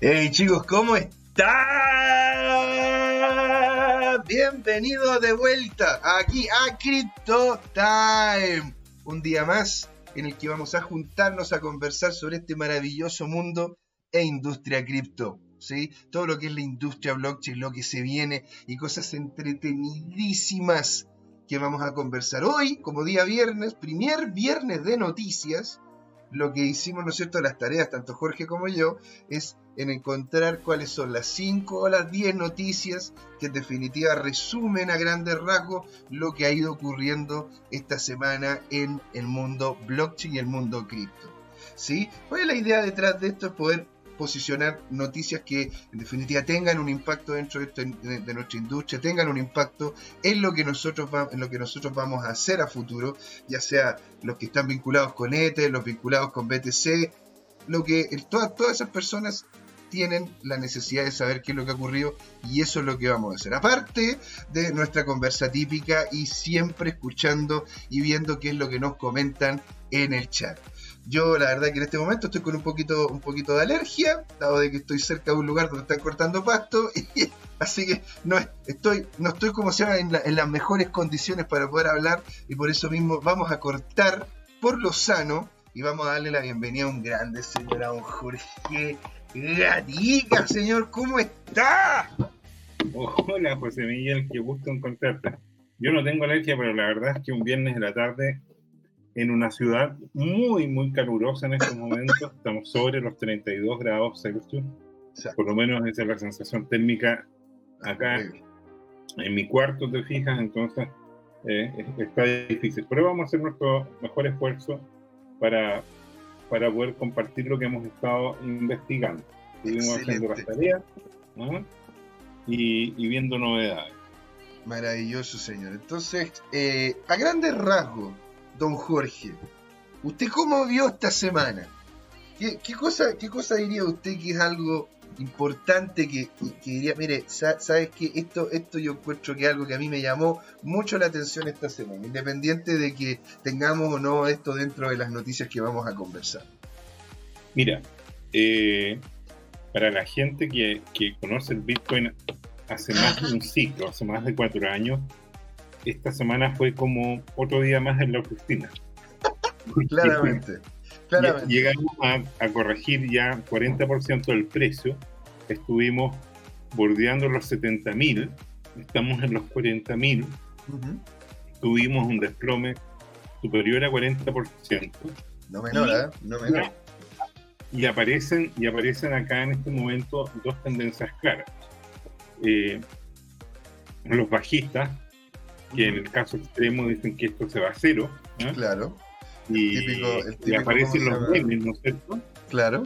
Hey chicos, ¿cómo están? Bienvenidos de vuelta aquí a Crypto Time. Un día más en el que vamos a juntarnos a conversar sobre este maravilloso mundo e industria cripto. ¿sí? Todo lo que es la industria blockchain, lo que se viene y cosas entretenidísimas que vamos a conversar hoy, como día viernes, primer viernes de noticias. Lo que hicimos, ¿no es cierto?, las tareas, tanto Jorge como yo, es en encontrar cuáles son las 5 o las 10 noticias que en definitiva resumen a grandes rasgos lo que ha ido ocurriendo esta semana en el mundo blockchain y el mundo cripto. ¿Sí? ¿Cuál es la idea detrás de esto? Es poder posicionar noticias que en definitiva tengan un impacto dentro de, nuestra industria, tengan un impacto en lo que nosotros en lo que nosotros vamos a hacer a futuro, ya sea los que están vinculados con ETH, los vinculados con BTC, lo que todas, todas esas personas tienen la necesidad de saber qué es lo que ha ocurrido y eso es lo que vamos a hacer. Aparte de nuestra conversa típica y siempre escuchando y viendo qué es lo que nos comentan en el chat. Yo la verdad que en este momento estoy con un poquito, un poquito de alergia, dado de que estoy cerca de un lugar donde están cortando pasto, y, así que no estoy, no estoy como se llama en, en las mejores condiciones para poder hablar y por eso mismo vamos a cortar por lo sano y vamos a darle la bienvenida a un grande señor, a don Jorge Gatica, señor, ¿cómo está? Hola, José Miguel, qué gusto encontrarte. Yo no tengo alergia, pero la verdad es que un viernes de la tarde en una ciudad muy, muy calurosa en estos momentos, estamos sobre los 32 grados Celsius, por lo menos esa es la sensación térmica acá en mi cuarto, te fijas, entonces eh, está difícil. Pero vamos a hacer nuestro mejor esfuerzo para para poder compartir lo que hemos estado investigando. Estuvimos haciendo las tareas y, viendo novedades. Maravilloso, señor. Entonces, eh, a grandes rasgos, don Jorge, ¿usted cómo vio esta semana? ¿Qué, cosa, ¿Qué cosa diría usted que es algo importante que, diría, mire, sabes que esto, esto yo encuentro que es algo que a mí me llamó mucho la atención esta semana, independiente de que tengamos o no esto dentro de las noticias que vamos a conversar. Mira, eh, para la gente que, conoce el Bitcoin hace más de un ciclo, hace más de cuatro años, esta semana fue como otro día más en la oficina. Claramente. Llegamos a, corregir ya 40% del precio. Estuvimos bordeando los 70.000, estamos en los 40.000. Tuvimos un desplome superior a 40%. No menor, ¿eh? No menor. Y aparecen, y aparecen acá en este momento dos tendencias claras. Eh, los bajistas, que en el caso extremo dicen que esto se va a cero. Claro y, aparecen los memes, ¿no es cierto? Claro.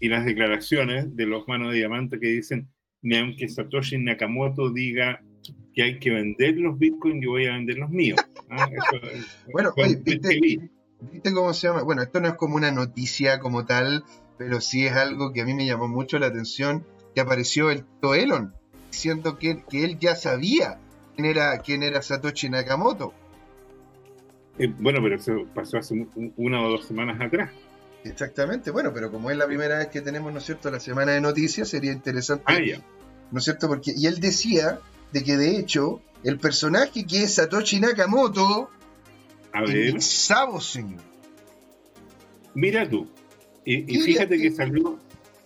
Y las declaraciones de los manos de diamante que dicen, ni aunque Satoshi Nakamoto diga que hay que vender los bitcoins, yo voy a vender los míos. ¿Ah? bueno, oye, ¿viste, cómo se llama? Bueno, esto no es como una noticia como tal, pero sí es algo que a mí me llamó mucho la atención, que apareció el Toelon, diciendo que, que él ya sabía quién era, quién era Satoshi Nakamoto. Eh, bueno, pero eso pasó hace una o dos semanas atrás. Exactamente, bueno, pero como es la primera vez que tenemos, ¿no es cierto?, la semana de noticias, sería interesante, ah, ¿no es cierto? Porque, y él decía de que de hecho, el personaje que es Satoshi Nakamoto, a ver. Sabo, señor. Mira tú, y, fíjate que salió...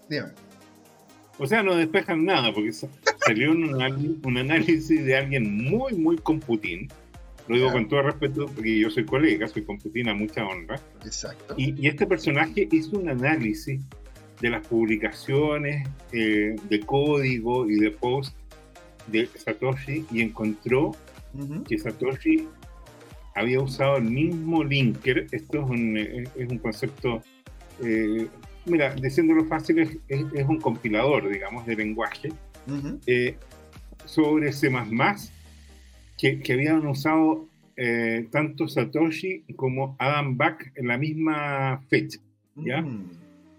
Dígame. O sea, no despejan nada, porque salió un, un análisis de alguien muy, muy con Putin, lo digo con todo respeto porque yo soy colega, soy computina, mucha honra. Exacto. Y, este personaje hizo un análisis de las publicaciones eh, de código y de post de Satoshi y encontró que Satoshi había usado el mismo linker. Esto es un, es un concepto, eh, mira, diciéndolo fácil, es, es, un compilador, digamos, de lenguaje eh, sobre C que, habían usado eh, tanto Satoshi como Adam Back en la misma fecha. ¿ya? Mm.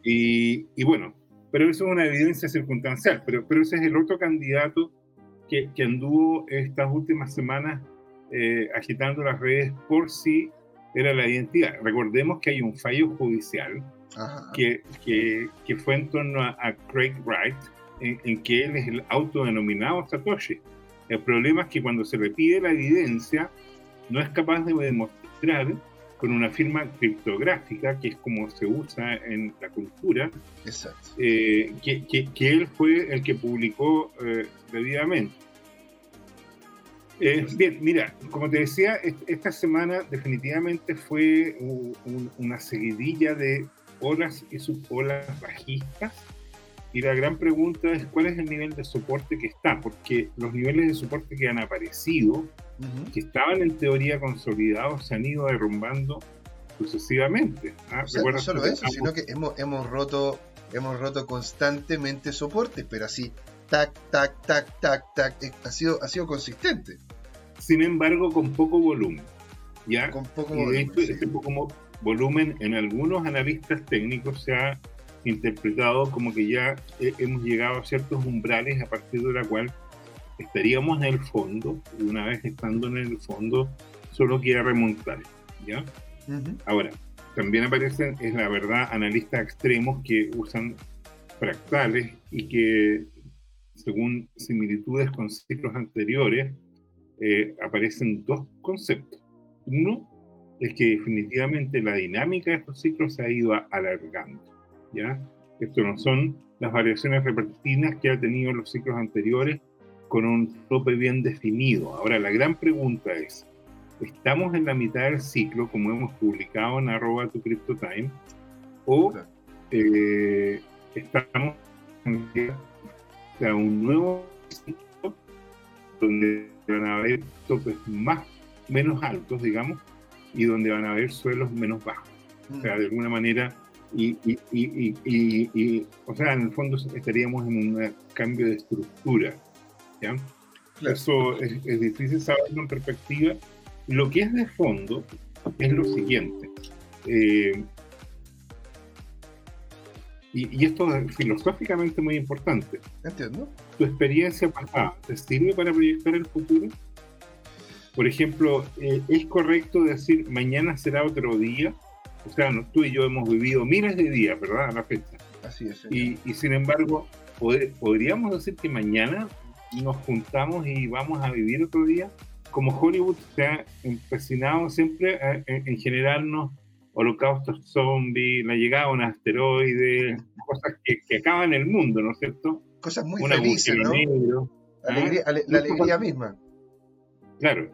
Y, bueno, pero eso es una evidencia circunstancial, pero, pero ese es el otro candidato que, que anduvo estas últimas semanas eh, agitando las redes por si era la identidad. Recordemos que hay un fallo judicial que, que, fue en torno a, Craig Wright, en, que él es el autodenominado Satoshi. El problema es que cuando se le pide la evidencia, no es capaz de demostrar con una firma criptográfica, que es como se usa en la cultura, eh, que, que, él fue el que publicó eh, debidamente. Eh, bien, mira, como te decía, esta semana definitivamente fue una seguidilla de olas y subolas bajistas. Y la gran pregunta es cuál es el nivel de soporte que está, porque los niveles de soporte que han aparecido, que estaban en teoría consolidados, se han ido derrumbando sucesivamente. ¿ah? no solo eso, sino que hemos, hemos, roto, hemos roto constantemente soportes, pero así, tac, tac, tac, tac, tac, eh, ha sido, ha sido consistente sin embargo con poco volumen. ¿ya? Con poco volumen. Este poco volumen en algunos analistas técnicos se ha interpretado como que ya eh, hemos llegado a ciertos umbrales a partir de la cual estaríamos en el fondo y una vez estando en el fondo solo queda remontar. ¿ya? Ahora, también aparecen, es la verdad, analistas extremos que usan fractales y que según similitudes con ciclos anteriores eh, aparecen dos conceptos. Uno es que definitivamente la dinámica de estos ciclos se ha ido alargando. ¿Ya? Esto no son las variaciones repentinas que ha tenido los ciclos anteriores con un tope bien definido. Ahora, la gran pregunta es, ¿estamos en la mitad del ciclo, como hemos publicado en arroba tu time, o eh, estamos en un nuevo ciclo donde van a haber topes más, menos altos, digamos, y donde van a haber suelos menos bajos. O sea, de alguna manera, y, y, y, y, o sea, en el fondo estaríamos en un cambio de estructura. ¿ya? Eso es, es, difícil saberlo en perspectiva. Lo que es de fondo es lo siguiente. Eh, y, esto es filosóficamente muy importante. Entiendo. ¿Tu experiencia pasada te sirve para proyectar el futuro? Por ejemplo, eh, ¿es correcto decir mañana será otro día? O sea, tú y yo hemos vivido miles de días, ¿verdad? A la fecha. Así es. Y, y, sin embargo, ¿podríamos decir que mañana nos juntamos y vamos a vivir otro día? Como Hollywood se ha empecinado siempre en generarnos holocaustos zombies, la llegada de un asteroide, cosas que, acaban el mundo, ¿no es cierto? Cosas muy felices, ¿no? alegría, ¿ah? la alegría misma. Claro.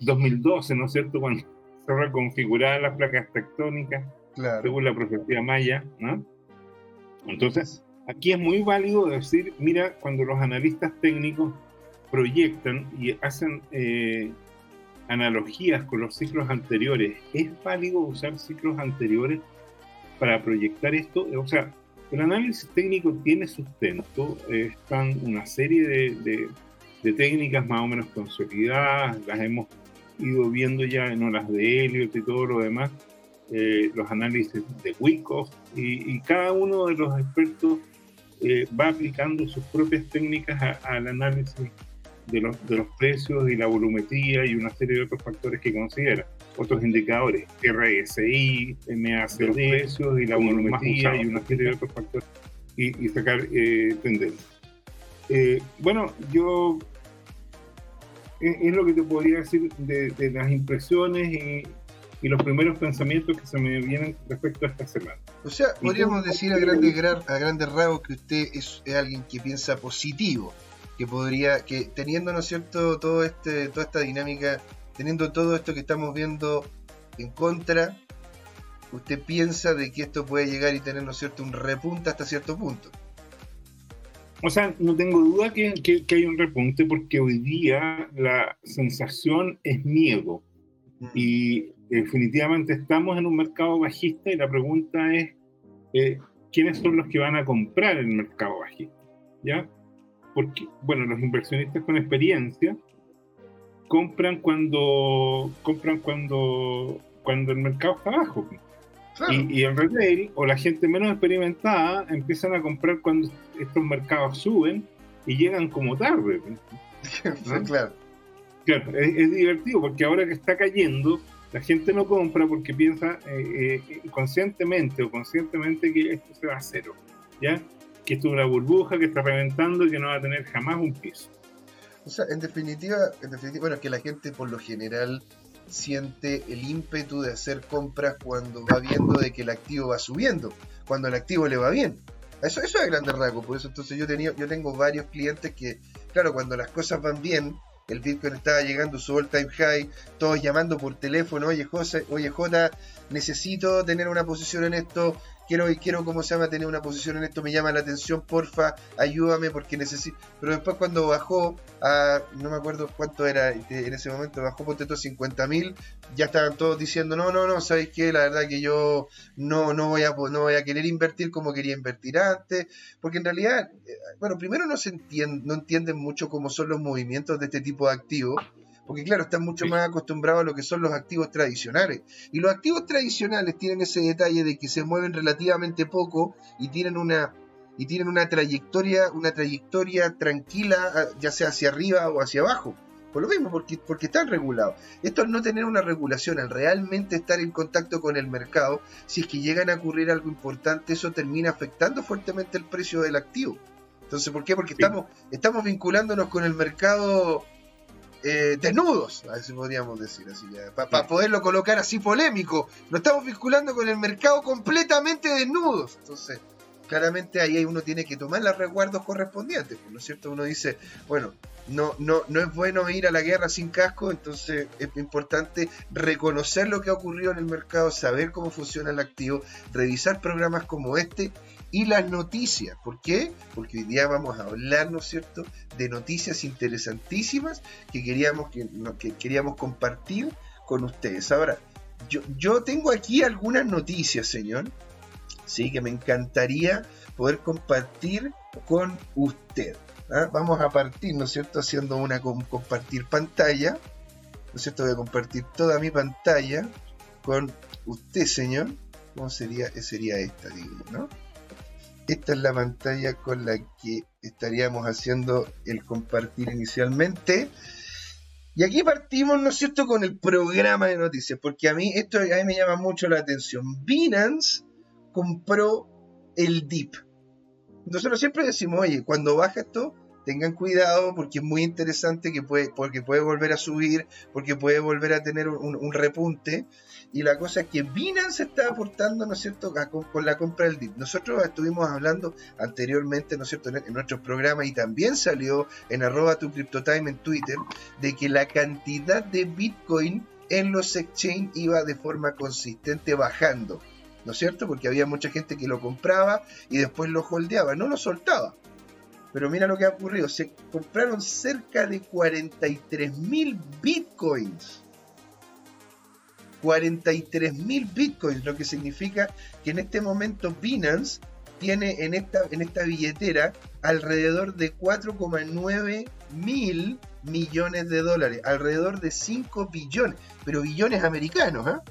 2012, eh, ¿no es cierto? Cuando se reconfiguraron las placas tectónicas, según la profecía maya, ¿no? Entonces, aquí es muy válido decir, mira, cuando los analistas técnicos proyectan y hacen eh, analogías con los ciclos anteriores, ¿es válido usar ciclos anteriores para proyectar esto? O sea, el análisis técnico tiene sustento, están una serie de, técnicas más o menos consolidadas, las hemos ido viendo ya en olas de Elliot y todo lo demás, eh, los análisis de Wyckoff, y, cada uno de los expertos eh, va aplicando sus propias técnicas al análisis de los, de los precios y la volumetría y una serie de otros factores que considera. Otros indicadores, RSI, MACD, los precios y la volumetría y una serie de otros factores y, sacar eh, tendencias. Eh, bueno, yo es, lo que te podría decir de, las impresiones y, y, los primeros pensamientos que se me vienen respecto a esta semana. O sea, podríamos decir a grandes, a grandes rasgos que usted es, es alguien que piensa positivo que podría, que teniendo, ¿no es cierto?, todo este, toda esta dinámica, teniendo todo esto que estamos viendo en contra, usted piensa de que esto puede llegar y tener, ¿no es cierto?, un repunte hasta cierto punto. O sea, no tengo duda que, que, hay un repunte porque hoy día la sensación es miedo. Y definitivamente estamos en un mercado bajista y la pregunta es, eh, ¿quiénes son los que van a comprar el mercado bajista? ¿Ya? porque, bueno, los inversionistas con experiencia compran cuando compran cuando cuando el mercado está bajo. Y, y, el retail o la gente menos experimentada empiezan a comprar cuando estos mercados suben y llegan como tarde. claro. Claro, es, divertido porque ahora que está cayendo, La gente no compra porque piensa eh, eh, conscientemente o conscientemente que esto se va a cero, ¿ya? Que esto es una burbuja que está reventando y que no va a tener jamás un piso. O sea, en definitiva, en definitiva, bueno, que la gente por lo general siente el ímpetu de hacer compras cuando va viendo de que el activo va subiendo, cuando el activo le va bien. Eso, eso es grande rasgo, por eso entonces yo, tenía, yo tengo varios clientes que, claro, cuando las cosas van bien, el Bitcoin estaba llegando su all time high, todos llamando por teléfono, oye José, oye J, necesito tener una posición en esto, quiero, quiero, ¿cómo se llama?, tener una posición en esto, me llama la atención, porfa, ayúdame porque necesito. Pero después cuando bajó a, no me acuerdo cuánto era en ese momento, bajó por estos 50 mil, ya estaban todos diciendo, no, no, no, ¿sabéis qué? La verdad que yo no, no, voy a, no voy a querer invertir como quería invertir antes, porque en realidad, eh, bueno, primero no se entiende, no entienden mucho cómo son los movimientos de este tipo de activos porque claro, están mucho más acostumbrados a lo que son los activos tradicionales. Y los activos tradicionales tienen ese detalle de que se mueven relativamente poco y tienen una y tienen una trayectoria, una trayectoria tranquila, ah, ya sea hacia arriba o hacia abajo. Por lo mismo, porque, porque están regulados. Esto al no tener una regulación, al realmente estar en contacto con el mercado, si es que llegan a ocurrir algo importante, eso termina afectando fuertemente el precio del activo. Entonces, ¿por qué? Porque estamos, estamos vinculándonos con el mercado eh, desnudos, así podríamos decir, así para poderlo colocar así polémico. Nos estamos vinculando con el mercado completamente desnudos. Entonces, claramente ahí uno tiene que tomar los resguardos correspondientes, ¿no es cierto? Uno dice, bueno, no, no, no es bueno ir a la guerra sin casco, entonces es importante reconocer lo que ha ocurrido en el mercado, saber cómo funciona el activo, revisar programas como este y las noticias. ¿Por qué? Porque hoy día vamos a hablar, ¿no es cierto?, de noticias interesantísimas que queríamos, que, queríamos compartir con ustedes. Ahora, yo, yo tengo aquí algunas noticias, señor, sí, que me encantaría poder compartir con usted. ¿ah? Vamos a partir, ¿no es cierto?, haciendo una compartir pantalla. ¿No es cierto? Voy a compartir toda mi pantalla con usted, señor. ¿Cómo sería? Sería esta, digo, ¿no? Esta es la pantalla con la que estaríamos haciendo el compartir inicialmente. Y aquí partimos, ¿no es cierto?, con el programa de noticias, porque a mí esto a mí me llama mucho la atención. Binance compró el DIP. Nosotros siempre decimos, oye, cuando baja esto, tengan cuidado porque es muy interesante que puede, porque puede volver a subir, porque puede volver a tener un, repunte. Y la cosa es que Binance está aportando, ¿no es cierto?, con, la compra del DIP. Nosotros estuvimos hablando anteriormente, ¿no es cierto?, en, nuestros programas y también salió en arroba tu CryptoTime en Twitter, de que la cantidad de Bitcoin en los exchange iba de forma consistente bajando. ¿No es cierto? Porque había mucha gente que lo compraba y después lo holdeaba, no lo soltaba. Pero mira lo que ha ocurrido. Se compraron cerca de 43 mil bitcoins. 43 mil bitcoins, lo que significa que en este momento Binance tiene en esta, en esta billetera alrededor de 4,9 mil millones de dólares, alrededor de 5 billones, pero billones americanos, ¿ah?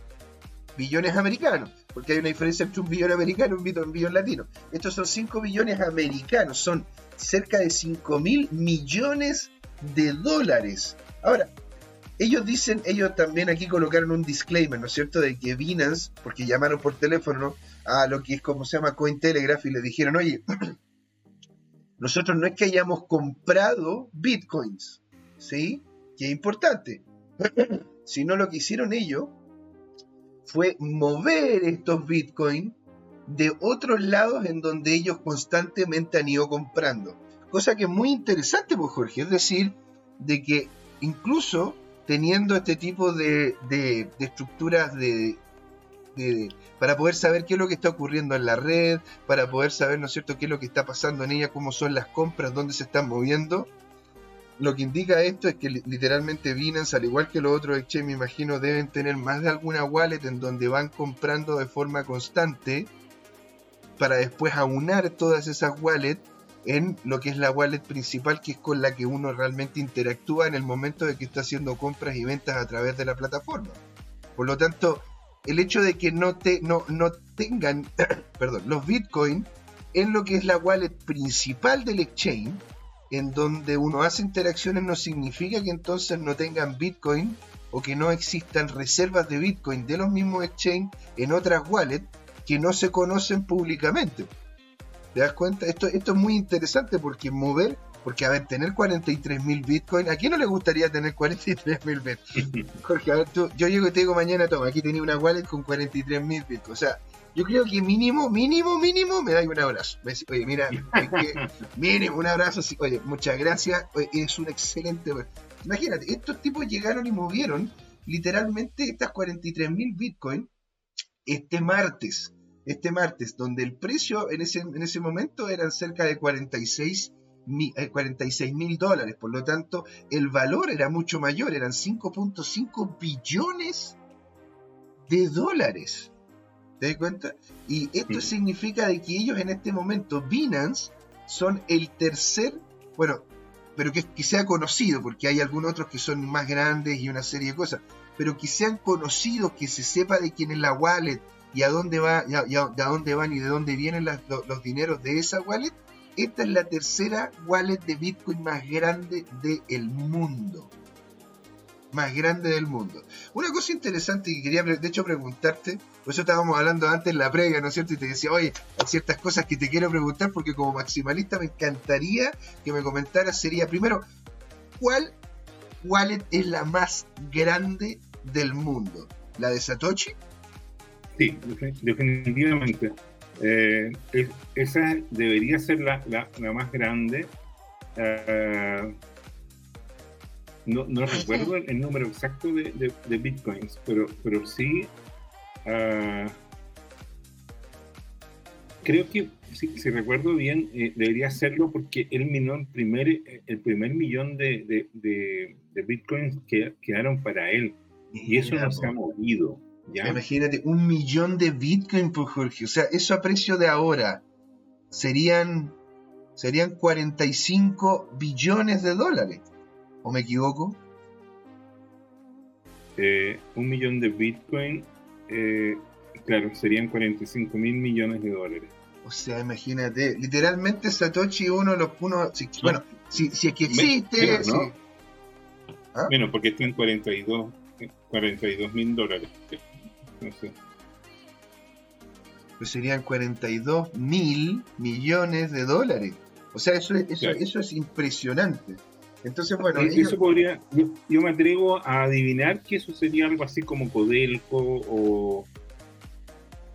Billones americanos, porque hay una diferencia entre un billón americano y un billón latino. Estos son 5 billones americanos, son cerca de 5 mil millones de dólares. Ahora, ellos dicen, ellos también aquí colocaron un disclaimer, ¿no es cierto?, de que Binance, porque llamaron por teléfono a lo que es como se llama Cointelegraph y le dijeron, oye, nosotros no es que hayamos comprado bitcoins, ¿sí? Que es importante, sino lo que hicieron ellos fue mover estos bitcoins de otros lados en donde ellos constantemente han ido comprando. Cosa que es muy interesante, pues Jorge, es decir, de que incluso teniendo este tipo de, estructuras de, para poder saber qué es lo que está ocurriendo en la red, para poder saber, ¿no es cierto?, qué es lo que está pasando en ella, cómo son las compras, dónde se están moviendo. Lo que indica esto es que literalmente Binance, al igual que los otros exchange, me imagino, deben tener más de alguna wallet en donde van comprando de forma constante para después aunar todas esas wallets en lo que es la wallet principal, que es con la que uno realmente interactúa en el momento de que está haciendo compras y ventas a través de la plataforma. Por lo tanto, el hecho de que no, te, no, no tengan perdón, los Bitcoin en lo que es la wallet principal del exchange, en donde uno hace interacciones, no significa que entonces no tengan Bitcoin o que no existan reservas de Bitcoin de los mismos exchange en otras wallets que no se conocen públicamente. ¿Te das cuenta? Esto, esto es muy interesante porque mover, porque a ver, tener 43.000 Bitcoin, ¿a quién no le gustaría tener 43.000 Bitcoin? Jorge, a ver, tú, yo llego y te digo mañana, toma, aquí tenía una wallet con 43.000 Bitcoin. O sea, yo creo que mínimo, mínimo, mínimo me da un abrazo. Me oye, mira, mínimo, un abrazo. Oye, muchas gracias. Oye, es un excelente. Imagínate, estos tipos llegaron y movieron literalmente estas 43.000 Bitcoin este martes. Este martes, donde el precio en ese, en ese momento eran cerca de 46 eh, mil dólares. Por lo tanto, el valor era mucho mayor, eran 5.5 billones de dólares. ¿Te das cuenta? Y esto significa de que ellos en este momento, Binance, son el tercer, bueno, pero que, sea conocido, porque hay algunos otros que son más grandes y una serie de cosas, pero que sean conocidos, que se sepa de quién es la wallet y a dónde va, a, dónde van y de dónde vienen los, dineros de esa wallet. Esta es la tercera wallet de Bitcoin más grande del mundo. Más grande del mundo. Una cosa interesante que quería, de hecho, preguntarte, por eso estábamos hablando antes en la previa, ¿no es cierto? Y te decía, oye, hay ciertas cosas que te quiero preguntar porque como maximalista me encantaría que me comentaras, sería primero, ¿cuál wallet es la más grande del mundo? ¿La de Satoshi? Sí, definitivamente. Eh, esa debería ser la, más grande. Eh, no, no recuerdo el, número exacto de, bitcoins, pero, pero sí. Uh, creo que, si, recuerdo bien, eh, debería hacerlo porque el, el, primer, el primer millón de, bitcoins que quedaron para él. Y eso no se ha movido. Imagínate, un millón de bitcoins por Jorge. O sea, eso a precio de ahora serían, serían 45 billones de dólares. ¿O me equivoco? Eh, un millón de Bitcoin, eh, claro, serían 45 mil millones de dólares. O sea, imagínate, literalmente Satoshi uno de los uno, bueno, si, si, es que existe. Menos, ¿Ah? porque está en 42 mil dólares. Pues serían 42 mil millones de dólares. O sea, eso, eso, eso es impresionante. Entonces, bueno. Eh, eso podría. Yo, me atrevo a adivinar que eso sería algo así como Codelco o.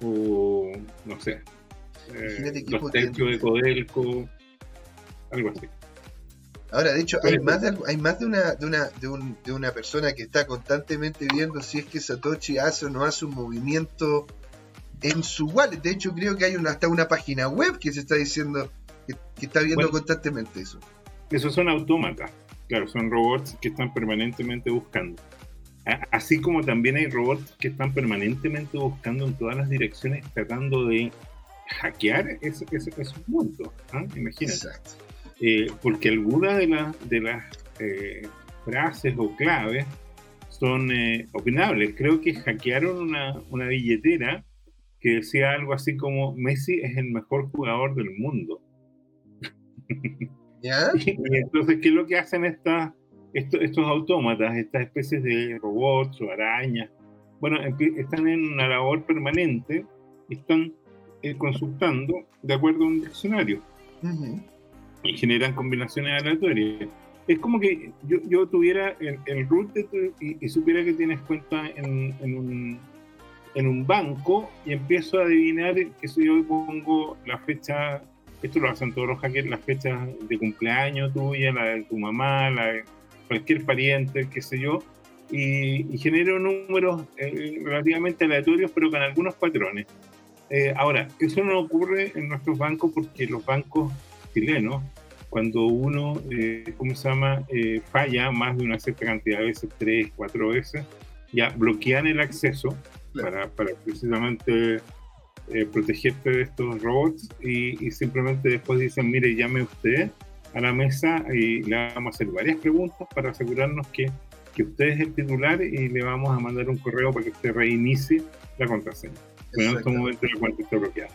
o no sé. Eh, los tercios de Codelco. Algo así. Ahora, de hecho, hay más, de, hay más de, una, de, una, de, un, de una persona que está constantemente viendo si es que Satoshi hace o no hace un movimiento en su wallet. De hecho, creo que hay una, hasta una página web que se está diciendo que, está viendo constantemente eso. Esos son autómatas, claro, son robots que están permanentemente buscando. Así como también hay robots que están permanentemente buscando en todas las direcciones, tratando de hackear esos, puntos. ¿ah? Imagínate. Eh, porque algunas de, de las eh, frases o claves son eh, opinables. Creo que hackearon una, una billetera que decía algo así como Messi es el mejor jugador del mundo. Y, entonces, ¿qué es lo que hacen estas, estos, estos autómatas, estas especies de robots o arañas? Bueno, están en una labor permanente, están eh, consultando de acuerdo a un diccionario y generan combinaciones aleatorias. Es como que yo, yo tuviera el, root y, supiera que tienes cuenta en, en, un, en un banco y empiezo a adivinar que si yo pongo la fecha esto lo hacen todos los hackers, las fechas de cumpleaños tuya, la de tu mamá, la de cualquier pariente, qué sé yo, y, y genero números eh, relativamente aleatorios, pero con algunos patrones. Eh, ahora, eso no ocurre en nuestros bancos porque los bancos chilenos, cuando uno, eh, ¿cómo se llama?, falla más de una cierta cantidad de veces, tres, cuatro veces, ya bloquean el acceso para, para precisamente eh, protegerte de estos robots y, simplemente después dicen, mire, llame usted a la mesa y le vamos a hacer varias preguntas para asegurarnos que, que usted es el titular y le vamos a mandar un correo para que usted reinicie la contraseña. Pero en este momento la cuenta está bloqueada.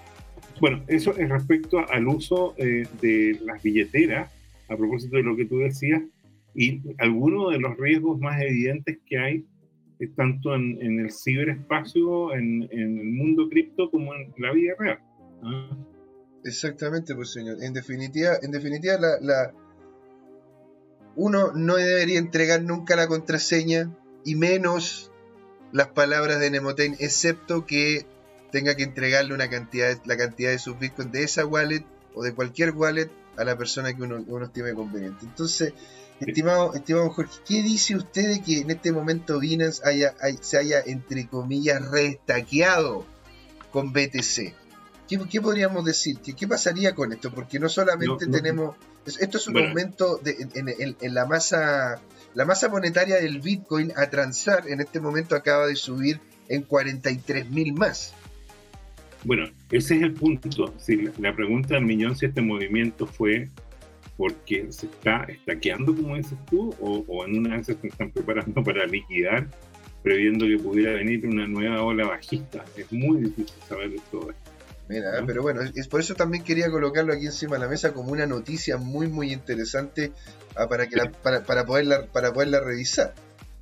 Bueno, eso es respecto al uso eh, de las billeteras, a propósito de lo que tú decías, y algunos de los riesgos más evidentes que hay tanto en, el ciberespacio, en, el mundo cripto, como en la vida real. Exactamente, pues señor. En definitiva, en definitiva la, uno no debería entregar nunca la contraseña y menos las palabras de Nemoten, excepto que tenga que entregarle una cantidad, la cantidad de sus bitcoins de esa wallet o de cualquier wallet a la persona que uno, uno estime conveniente. Entonces, estimado, estimado Jorge, ¿qué dice usted de que en este momento Binance haya, se haya, entre comillas, restaqueado con BTC? ¿Qué, podríamos decir? ¿Qué, ¿Qué, pasaría con esto? Porque no solamente tenemos... Esto es un aumento de, en, la masa la masa monetaria del Bitcoin a transar en este momento acaba de subir en 43 mil más. Bueno, ese es el punto. Si la, pregunta del millón si este movimiento fue porque se está estaqueando, como dices tú, o, en una vez se están preparando para liquidar, previendo que pudiera venir una nueva ola bajista. Es muy difícil saber de todo esto. Mira, pero bueno, es por eso también quería colocarlo aquí encima de la mesa como una noticia muy muy interesante ah, para que para, para, poderla para poderla revisar.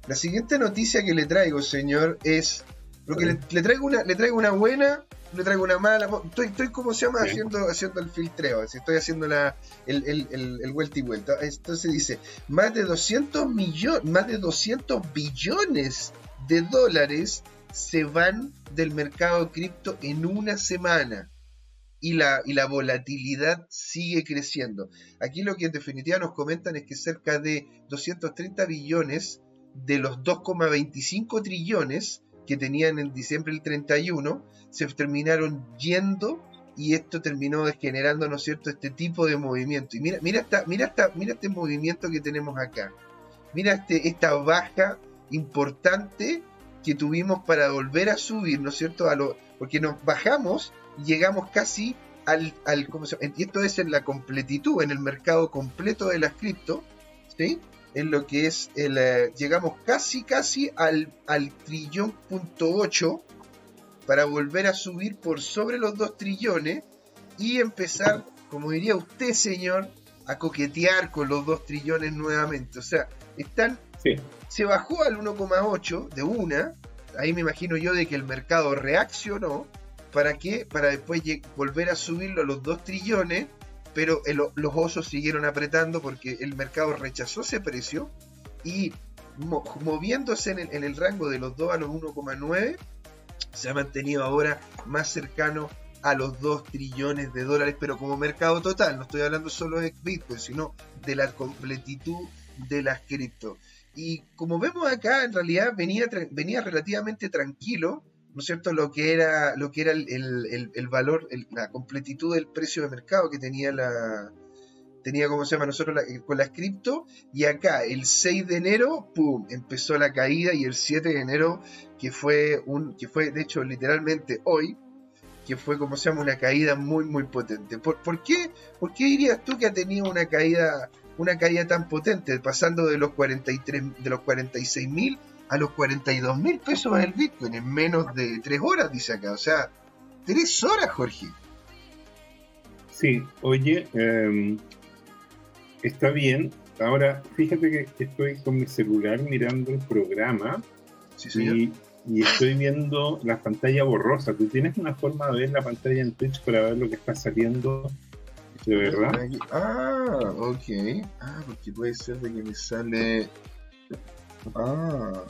La siguiente noticia que le traigo, señor, es porque le, traigo una le traigo una buena, le traigo una mala, estoy, estoy como se llama haciendo haciendo el filtreo, estoy haciendo la el, el, el, vuelta y vuelta. Entonces dice, más de 200 millones, más de 200 billones de dólares se van del mercado cripto en una semana. Y la, y la, volatilidad sigue creciendo. Aquí lo que en definitiva nos comentan es que cerca de 230 billones de los 2,25 trillones que tenían en diciembre del 31 se terminaron yendo y esto terminó generando, ¿no es cierto?, este tipo de movimiento. Y mira, mira, esta, mira, esta, mira este movimiento que tenemos acá. Mira este, esta baja importante que tuvimos para volver a subir, ¿no es cierto? A lo, porque nos bajamos y llegamos casi al, al ¿cómo se llama? Esto es en la completitud, en el mercado completo de las cripto, ¿sí? En lo que es el, eh, llegamos casi, casi al, al trillón punto 8 para volver a subir por sobre los 2 trillones y empezar, como diría usted, señor, a coquetear con los 2 trillones nuevamente. O sea, están se bajó al 1,8 de una. Ahí me imagino yo de que el mercado reaccionó. ¿Para qué? Para después volver a subirlo a los 2 trillones. Pero los osos siguieron apretando porque el mercado rechazó ese precio. Y moviéndose en el, rango de los 2 a los 1,9, se ha mantenido ahora más cercano a los 2 trillones de dólares, pero como mercado total, no estoy hablando solo de Bitcoin, sino de la completitud de las cripto. Y como vemos acá, en realidad venía, venía relativamente tranquilo, ¿no es cierto? Lo que era, lo que era el, valor, la completitud del precio de mercado que tenía la, tenía, como se llama nosotros, con las cripto. Y acá, el 6 de enero, ¡pum! Empezó la caída y el 7 de enero, que fue, un, que fue de hecho, literalmente hoy, que fue, como se llama, una caída muy, muy potente. ¿Por, ¿por qué, ¿Por qué dirías tú que ha tenido una caída una caída tan potente, pasando de los 43, de los 46 mil a los 42 mil pesos el Bitcoin en menos de 3 horas, dice acá. O sea, 3 horas, Jorge. Sí, oye, em, está bien. Ahora, fíjate que estoy con mi celular mirando el programa y, y, estoy viendo la pantalla borrosa. ¿Tú tienes una forma de ver la pantalla en Twitch para ver lo que está saliendo ¿De verdad? Ah, ok. Ah, porque puede ser de que me sale. Ah.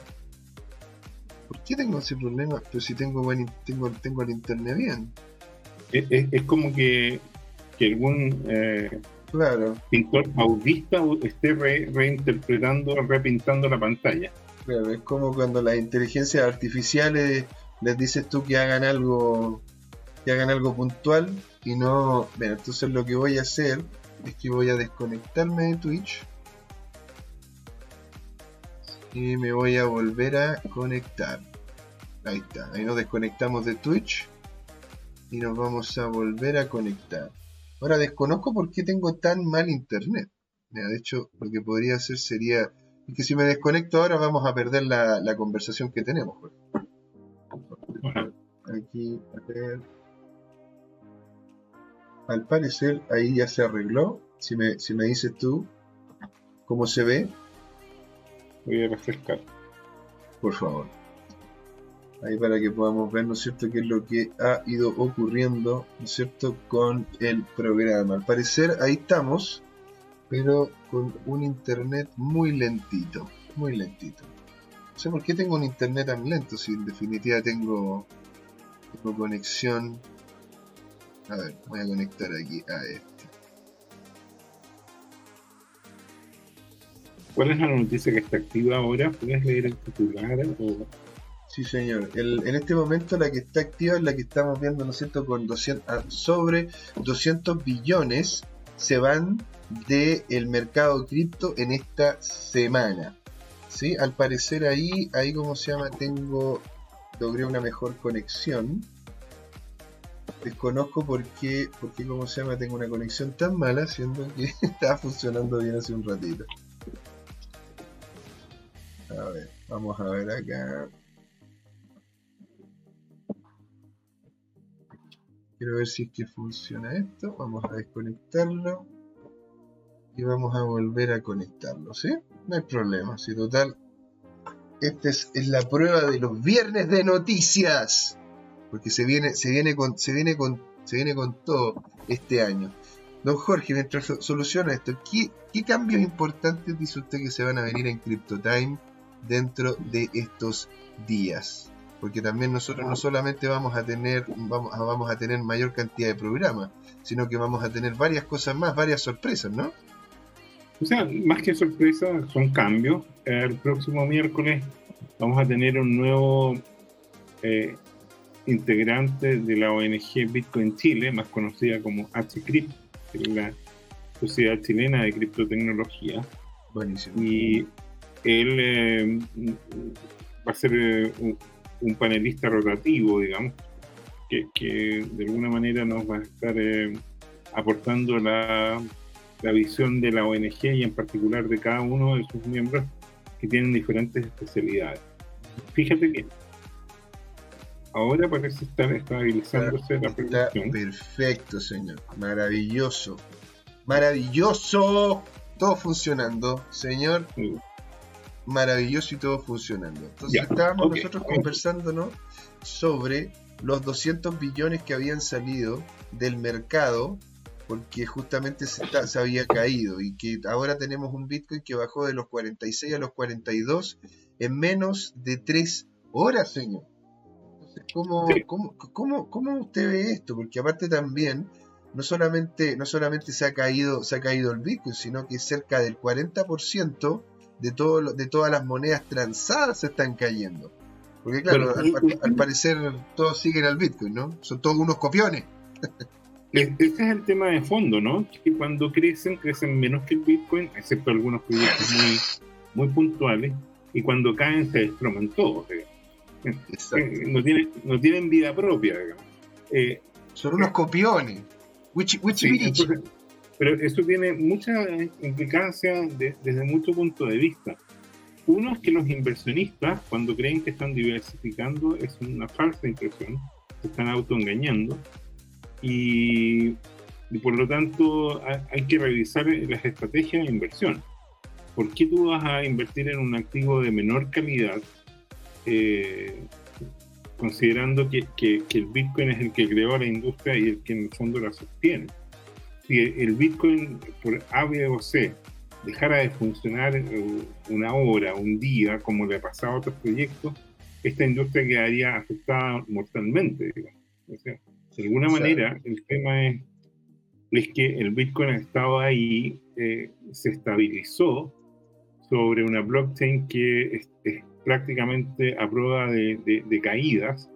¿Por qué tengo ese problema? Pero si tengo buen tengo, tengo el internet bien. Es, como que, que algún eh, claro. pintor audista esté reinterpretando, repintando la pantalla. Claro, es como cuando las inteligencias artificiales les dices tú que hagan algo que hagan algo puntual y no... Bueno, entonces lo que voy a hacer es que voy a desconectarme de Twitch y me voy a volver a conectar. Ahí está, ahí nos desconectamos de Twitch y nos vamos a volver a conectar. Ahora desconozco por qué tengo tan mal internet. de hecho, lo que podría hacer sería que si me desconecto ahora vamos a perder la, la conversación que tenemos. Aquí, a ver al parecer ahí ya se arregló. Si me, si me dices tú cómo se ve. Voy a refrescar. por favor. Ahí para que podamos ver, ¿no es cierto?, qué es lo que ha ido ocurriendo, ¿no es cierto?, con el programa. Al parecer, ahí estamos, pero con un internet muy lentito, muy lentito. No sé por qué tengo un internet tan lento, si en definitiva tengo, tengo conexión. A ver, voy a conectar aquí a este. ¿Cuál es la noticia que está activa ahora? ¿Puedes leer el titular? Sí, señor. en este momento la que está activa es la que estamos viendo, ¿no es cierto? Con 200, ah, sobre 200 billones se van del mercado cripto en esta semana. ¿Sí? Al parecer ahí, ahí como se llama, tengo, logré una mejor conexión. Desconozco por qué, por qué, como se llama, tengo una conexión tan mala, siendo que estaba funcionando bien hace un ratito. Vamos a ver acá. Quiero ver si es que funciona esto. Vamos a desconectarlo. Y vamos a volver a conectarlo, ¿sí? No hay problema, si total. Esta es, la prueba de los viernes de noticias. Porque se viene, se viene con, se viene con, se viene con todo este año. Don Jorge, mientras soluciona esto, ¿qué, ¿qué, cambios importantes dice usted que se van a venir en CryptoTime dentro de estos días. Porque también nosotros no solamente vamos a tener vamos a, vamos a tener mayor cantidad de programas, sino que vamos a tener varias cosas más, varias sorpresas, ¿no? O sea, más que sorpresas, son cambios. El próximo miércoles vamos a tener un nuevo eh, integrante de la ONG Bitcoin Chile, más conocida como HCRIP, que es la Sociedad Chilena de Criptotecnología. Buenísimo. Y él eh, va a ser eh, un, panelista rotativo, digamos, que, de alguna manera nos va a estar eh, aportando la, la, visión de la ONG y en particular de cada uno de sus miembros que tienen diferentes especialidades. Fíjate que ahora parece estar estabilizándose la producción. Perfecto, señor. Maravilloso. Maravilloso. Todo funcionando, señor maravilloso y todo funcionando. Entonces estábamos nosotros conversando sobre los 200 billones que habían salido del mercado porque justamente se, se, había caído y que ahora tenemos un Bitcoin que bajó de los 46 a los 42 en menos de 3 horas, señor. Entonces, ¿cómo, cómo, cómo, usted ve esto? Porque aparte también, no solamente, no solamente se, ha caído, se ha caído el Bitcoin, sino que cerca del 40% de, todo, de todas las monedas transadas se están cayendo. Porque claro, al, parecer todos siguen al Bitcoin, ¿no? Son todos unos copiones. Ese es el tema de fondo, ¿no? Que cuando crecen, crecen menos que el Bitcoin, excepto algunos proyectos muy, muy puntuales, y cuando caen se desploman todos, eh, No tienen, no tienen vida propia, digamos. Eh, Son unos copiones. Wichi, pero eso tiene mucha implicancia desde muchos puntos de vista. Uno es que los inversionistas, cuando creen que están diversificando, es una falsa impresión, se están autoengañando. Y, por lo tanto hay que revisar las estrategias de inversión. ¿Por qué tú vas a invertir en un activo de menor calidad eh, considerando que, que, el Bitcoin es el que creó la industria y el que en el fondo la sostiene? Si el Bitcoin por A, B o C dejara de funcionar una hora, un día, como le ha pasado a otros proyectos, esta industria quedaría afectada mortalmente. de alguna manera, el tema es, es, que el Bitcoin ha estado ahí, eh, se estabilizó sobre una blockchain que es, prácticamente a prueba de, de caídas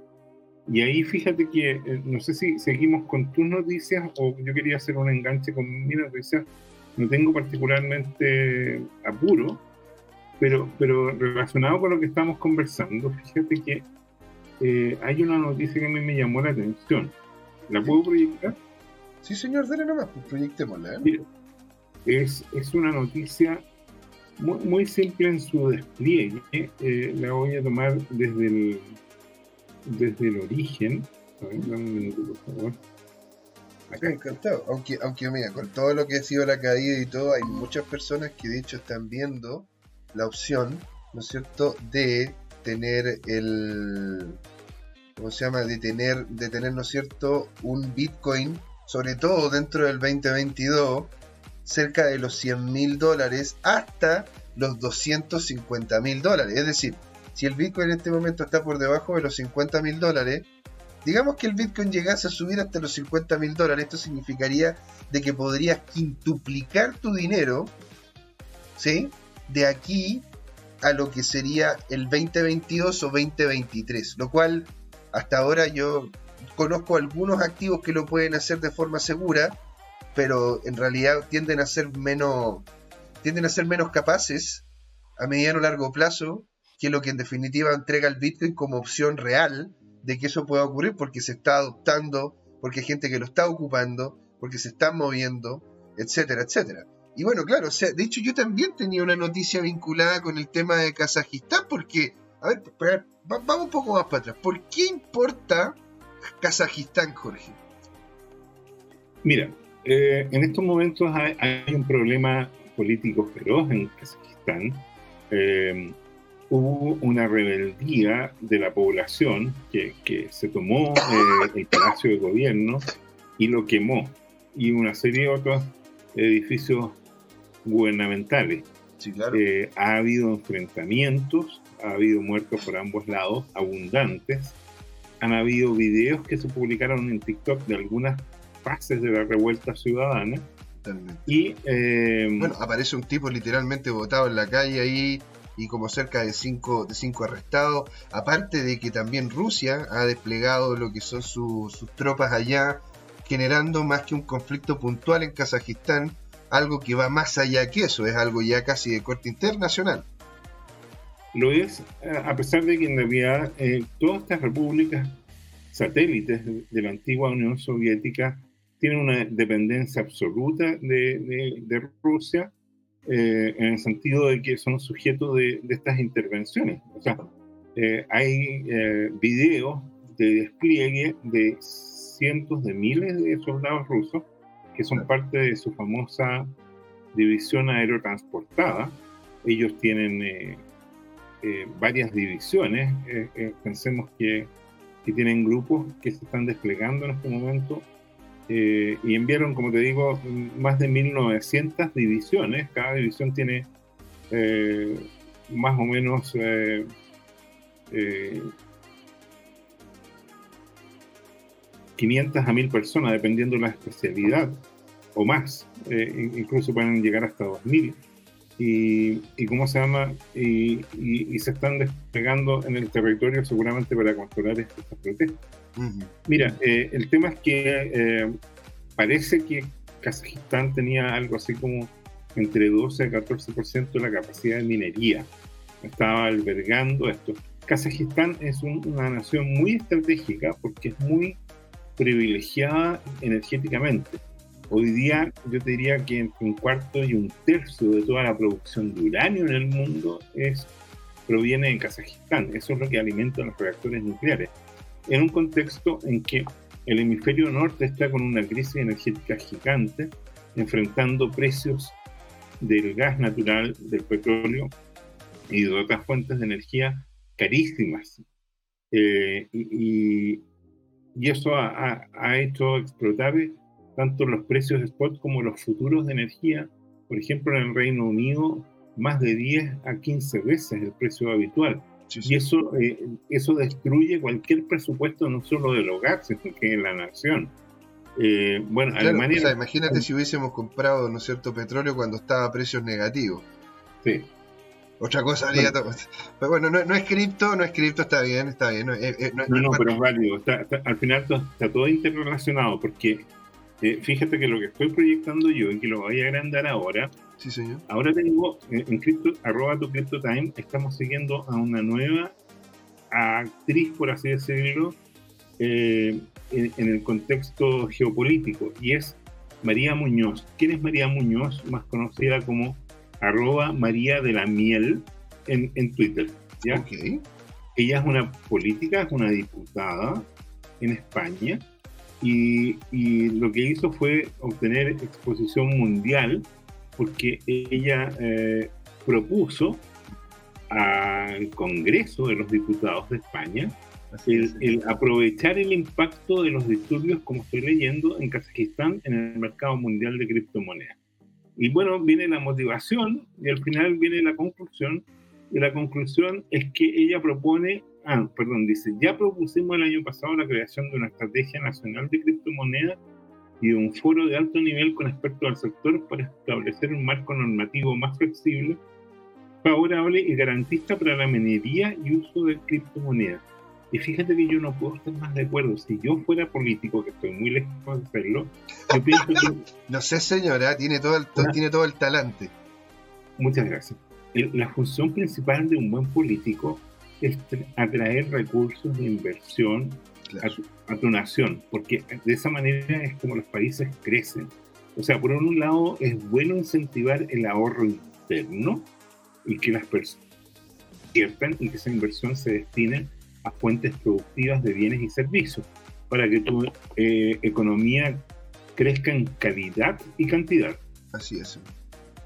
y ahí fíjate que, eh, no sé si seguimos con tus noticias o yo quería hacer un enganche con mi noticia. No tengo particularmente apuro, pero, pero relacionado con lo que estamos conversando, fíjate que eh, hay una noticia que a mí me llamó la atención. ¿La puedo proyectar? Sí, señor, dale nomás, pues proyectémosla. ¿eh? es, es una noticia muy, muy simple en su despliegue. la voy a tomar desde el desde el origen. A ver, un minuto, por favor. Aunque, aunque, mira, con todo lo que ha sido la caída y todo, hay muchas personas que de hecho están viendo la opción, ¿no es cierto?, de tener el, ¿cómo se llama? De tener, de tener, ¿no es cierto?, un Bitcoin, sobre todo dentro del 2022, cerca de los 100 mil dólares hasta los 250 mil dólares. Es decir, si el Bitcoin en este momento está por debajo de los 50 mil dólares, digamos que el Bitcoin llegase a subir hasta los 50 mil dólares, esto significaría de que podrías quintuplicar tu dinero, ¿sí? De aquí a lo que sería el 2022 o 2023, lo cual hasta ahora yo conozco algunos activos que lo pueden hacer de forma segura, pero en realidad tienden a ser menos tienden a ser menos capaces a mediano o largo plazo que lo que en definitiva entrega el Bitcoin como opción real de que eso pueda ocurrir porque se está adoptando, porque hay gente que lo está ocupando, porque se está moviendo, etcétera, etcétera. Y bueno, claro, o sea, de hecho yo también tenía una noticia vinculada con el tema de Kazajistán porque, a ver, vamos un poco más para atrás. ¿Por qué importa Kazajistán, Jorge? Mira, eh, en estos momentos hay, un problema político feroz en Kazajistán. Eh, hubo una rebeldía de la población que, se tomó eh, el Palacio de Gobierno y lo quemó, y una serie de otros edificios gubernamentales. Eh, ha habido enfrentamientos, ha habido muertos por ambos lados, abundantes. Han habido videos que se publicaron en TikTok de algunas fases de la revuelta ciudadana. Y, eh, bueno, aparece un tipo literalmente botado en la calle ahí y como cerca de cinco, de cinco arrestados. Aparte de que también Rusia ha desplegado lo que son sus tropas allá, generando más que un conflicto puntual en Kazajistán, algo que va más allá que eso, es algo ya casi de corte internacional. Lo es, a pesar de que en realidad eh, todas estas repúblicas satélites de la antigua Unión Soviética tienen una dependencia absoluta de Rusia eh, en el sentido de que son sujetos de, estas intervenciones. O sea, eh, hay eh, videos de despliegue de cientos de miles de soldados rusos que son parte de su famosa división aerotransportada. Ellos tienen varias divisiones. pensemos que, que tienen grupos que se están desplegando en este momento eh, y enviaron, como te digo, más de 1900 divisiones. Cada división tiene eh, más o menos eh, 500 eh, a 1000 personas, dependiendo de la especialidad, o más. incluso pueden llegar hasta 2000. Y, y cómo se llama, y, se están desplegando en el territorio seguramente para controlar estas protestas. Mira, eh, el tema es que eh, parece que Kazajistán tenía algo así como entre 12 y 14% de la capacidad de minería. Estaba albergando esto. Kazajistán es una nación muy estratégica porque es muy privilegiada energéticamente. Hoy día yo te diría que entre un cuarto y un tercio de toda la producción de uranio en el mundo proviene de Kazajistán. Eso es lo que alimenta los reactores nucleares en un contexto en que el hemisferio norte está con una crisis energética gigante, enfrentando precios del gas natural, del petróleo y de otras fuentes de energía carísimas. Eh, y, eso ha, ha, hecho explotar tanto los precios de spot como los futuros de energía. Por ejemplo, en el Reino Unido, más de 10 a 15 veces el precio habitual. Y eso, eh, eso destruye cualquier presupuesto, no solo del hogar, sino que de la nación. Eh, bueno, Alemania. imagínate si hubiésemos comprado, ¿no es cierto?, petróleo cuando estaba a precios negativos. Sí. Otra cosa haría. Bueno. Pero bueno, no, es cripto, no es cripto, está bien, está bien. Eh, no, no, pero es válido. al final está todo interrelacionado, porque fíjate que lo que estoy proyectando yo y que lo voy a agrandar ahora Sí, señor. Ahora tengo en cripto, arroba tu crypto time, estamos siguiendo a una nueva actriz, por así decirlo, eh, en, el contexto geopolítico, y es María Muñoz. ¿Quién es María Muñoz? Más conocida como arroba María de la Miel en, en Twitter. ¿ya? Okay. Ella es una política, es una diputada en España, y, y lo que hizo fue obtener exposición mundial porque ella eh, propuso al Congreso de los Diputados de España el, aprovechar el impacto de los disturbios, como estoy leyendo, en Kazajistán en el mercado mundial de criptomonedas. Y bueno, viene la motivación y al final viene la conclusión. Y la conclusión es que ella propone, ah, perdón, dice, ya propusimos el año pasado la creación de una estrategia nacional de criptomonedas y de un foro de alto nivel con expertos del sector para establecer un marco normativo más flexible, favorable y garantista para la minería y uso de criptomonedas y fíjate que yo no puedo estar más de acuerdo. Si yo fuera político, que estoy muy lejos de hacerlo, yo pienso que... no sé, señora, tiene todo el, tiene todo el talante. Muchas gracias. la función principal de un buen político es atraer recursos de inversión a, tu, nación, porque de esa manera es como los países crecen. O sea, por un lado es bueno incentivar el ahorro interno y que las personas inviertan y que esa inversión se destine a fuentes productivas de bienes y servicios, para que tu eh, economía crezca en calidad y cantidad. Así es.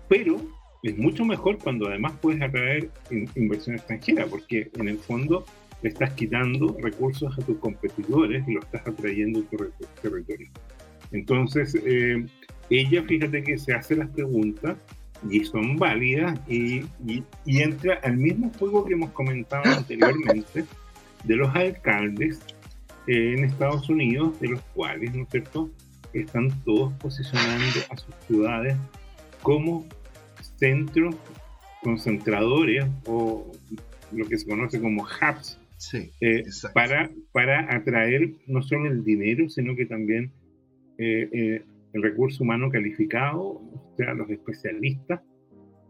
Pero es mucho mejor cuando además puedes atraer inversión extranjera, porque en el fondo le estás quitando recursos a tus competidores y lo estás atrayendo a tu territorio. Entonces, eh, ella, fíjate que se hace las preguntas y son válidas y, y entra al mismo juego que hemos comentado anteriormente, de los alcaldes en Estados Unidos, de los cuales, ¿no es cierto?, están todos posicionando a sus ciudades como centros concentradores o lo que se conoce como hubs eh, para, para atraer no solo el dinero, sino que también eh, eh, el recurso humano calificado, o sea, los especialistas,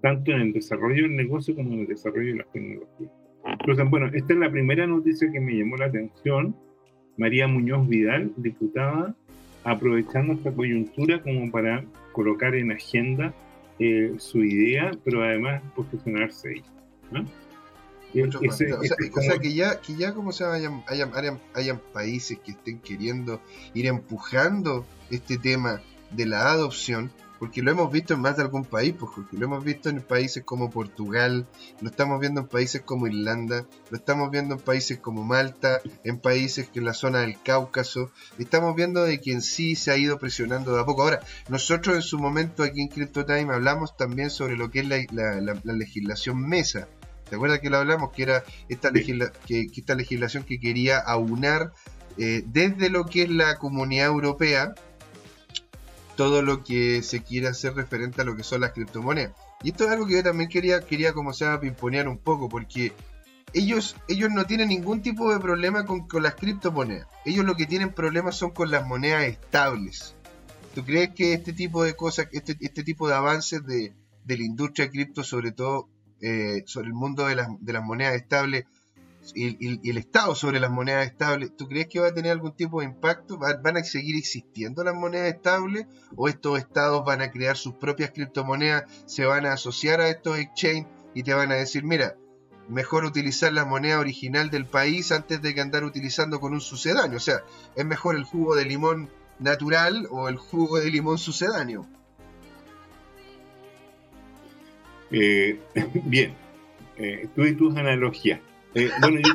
tanto en el desarrollo del negocio como en el desarrollo de las tecnologías. Entonces, bueno, esta es la primera noticia que me llamó la atención. María Muñoz Vidal, diputada, aprovechando esta coyuntura como para colocar en agenda eh, su idea, pero además posicionarse ahí. ¿no? O, sea, que ya, que ya como se hayan, hayan, países que estén queriendo ir empujando este tema de la adopción, porque lo hemos visto en más de algún país, pues, porque lo hemos visto en países como Portugal, lo estamos viendo en países como Irlanda, lo estamos viendo en países como Malta, en países que en la zona del Cáucaso, estamos viendo de que en sí se ha ido presionando de a poco. Ahora, nosotros en su momento aquí en CryptoTime hablamos también sobre lo que es la, legislación mesa. ¿Te acuerdas que lo hablamos? Que era esta, que, esta legislación que quería aunar eh, desde lo que es la comunidad europea, todo lo que se quiere hacer referente a lo que son las criptomonedas. Y esto es algo que yo también quería, quería como se llama, pimponear un poco, porque ellos, ellos no tienen ningún tipo de problema con, las criptomonedas. Ellos lo que tienen problemas son con las monedas estables. ¿Tú crees que este tipo de cosas, este, este tipo de avances de, de la industria de cripto, sobre todo eh, sobre el mundo de las, de las monedas estables, y, el Estado sobre las monedas estables, ¿tú crees que va a tener algún tipo de impacto? ¿Van a seguir existiendo las monedas estables? ¿O estos estados van a crear sus propias criptomonedas, se van a asociar a estos exchanges y te van a decir, mira, mejor utilizar la moneda original del país antes de que andar utilizando con un sucedáneo? O sea, ¿es mejor el jugo de limón natural o el jugo de limón sucedáneo? Eh, bien, eh, tú y tus analogías. Eh, bueno, yo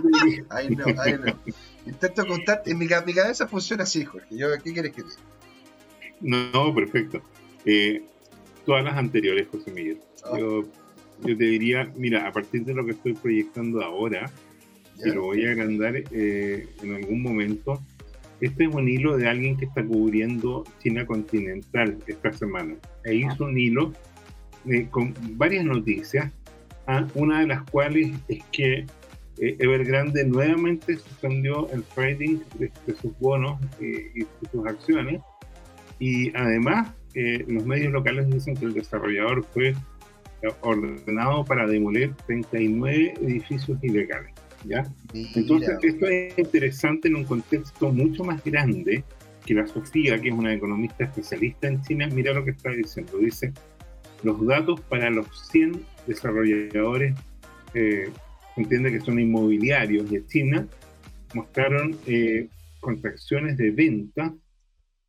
ay, no, ay, no. Intento contar, en mi, cabeza funciona así, Jorge. Yo, ¿Qué quieres que diga? No, perfecto. Eh, todas las anteriores, José Miguel. Ah. Yo, yo, te diría, mira, a partir de lo que estoy proyectando ahora, que lo voy a agrandar eh, en algún momento, este es un hilo de alguien que está cubriendo China continental esta semana. E hizo un hilo con varias noticias, ¿ah? una de las cuales es que eh, Evergrande nuevamente suspendió el trading de, sus bonos y de sus acciones y además eh, los medios locales dicen que el desarrollador fue ordenado para demoler 39 edificios ilegales. ¿ya? Entonces esto es interesante en un contexto mucho más grande que la Sofía, que es una economista especialista en China, mira lo que está diciendo. Dice, los datos para los 100 desarrolladores eh, entiende que son inmobiliarios de China, mostraron eh, contracciones de venta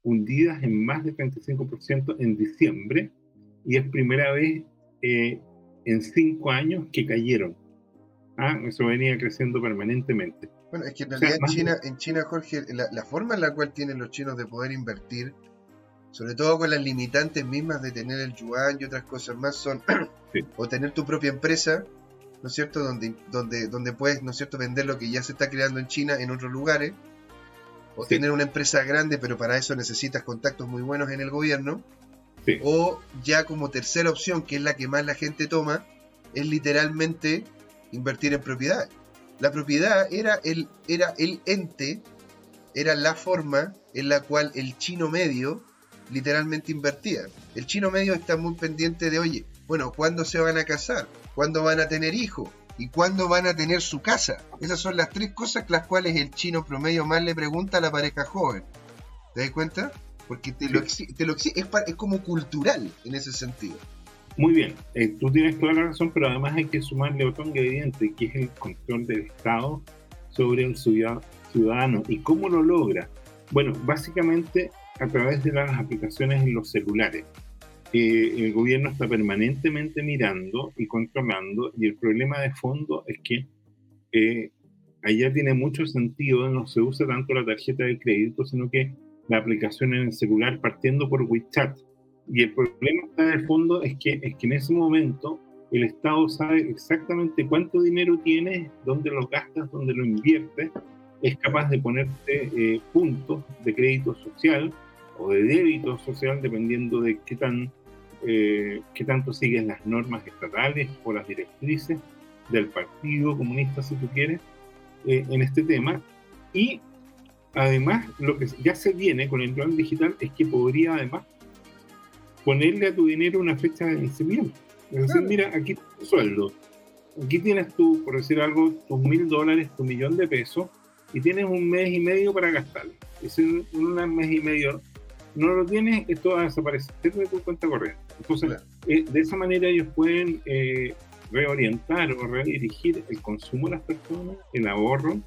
hundidas en más de 35% en diciembre y es primera vez eh, en cinco años que cayeron. ¿ah? eso venía creciendo permanentemente. Bueno, es que en realidad en, China, en China, Jorge, la, forma en la cual tienen los chinos de poder invertir, sobre todo con las limitantes mismas de tener el yuan y otras cosas más, son o tener tu propia empresa, ¿no es cierto?, donde, donde, donde puedes, ¿no es cierto?, vender lo que ya se está creando en China en otros lugares, o tener una empresa grande, pero para eso necesitas contactos muy buenos en el gobierno, o ya como tercera opción, que es la que más la gente toma, es literalmente invertir en propiedad. La propiedad era el, era el ente, era la forma en la cual el chino medio literalmente invertía. El chino medio está muy pendiente de, oye, bueno, ¿cuándo se van a casar? ¿Cuándo van a tener hijos? ¿Y cuándo van a tener su casa? Esas son las tres cosas las cuales el chino promedio más le pregunta a la pareja joven. ¿Te das cuenta? Porque te lo, es como cultural en ese sentido. Muy bien, eh, tú tienes toda la razón, pero además hay que sumarle otro ingrediente, que es el control del Estado sobre el ciudadano. ¿Y cómo lo logra? Bueno, básicamente a través de las aplicaciones en los celulares. Eh, el gobierno está permanentemente mirando y controlando y el problema de fondo es que eh, allá tiene mucho sentido, no se usa tanto la tarjeta de crédito, sino que la aplicación en el celular partiendo por WeChat. Y el problema de fondo es que, es que en ese momento el Estado sabe exactamente cuánto dinero tienes, dónde lo gastas, dónde lo inviertes, es capaz de ponerte eh, puntos de crédito social o de débito social, dependiendo de qué, tan, eh, qué tanto siguen las normas estatales o las directrices del Partido Comunista, si tú quieres, eh, en este tema. Y además, lo que ya se viene con el plan digital es que podría además ponerle a tu dinero una fecha de vencimiento. Es decir, mira, aquí tu sueldo, aquí tienes tú, por decir algo, tus mil dólares, tu millón de pesos, y tienes un mes y medio para gastarlo. Y si un mes y medio no lo tienes, esto va a desaparecer de tu cuenta corriente. Entonces, eh, de esa manera ellos pueden eh, reorientar o redirigir el consumo de las personas, el ahorro,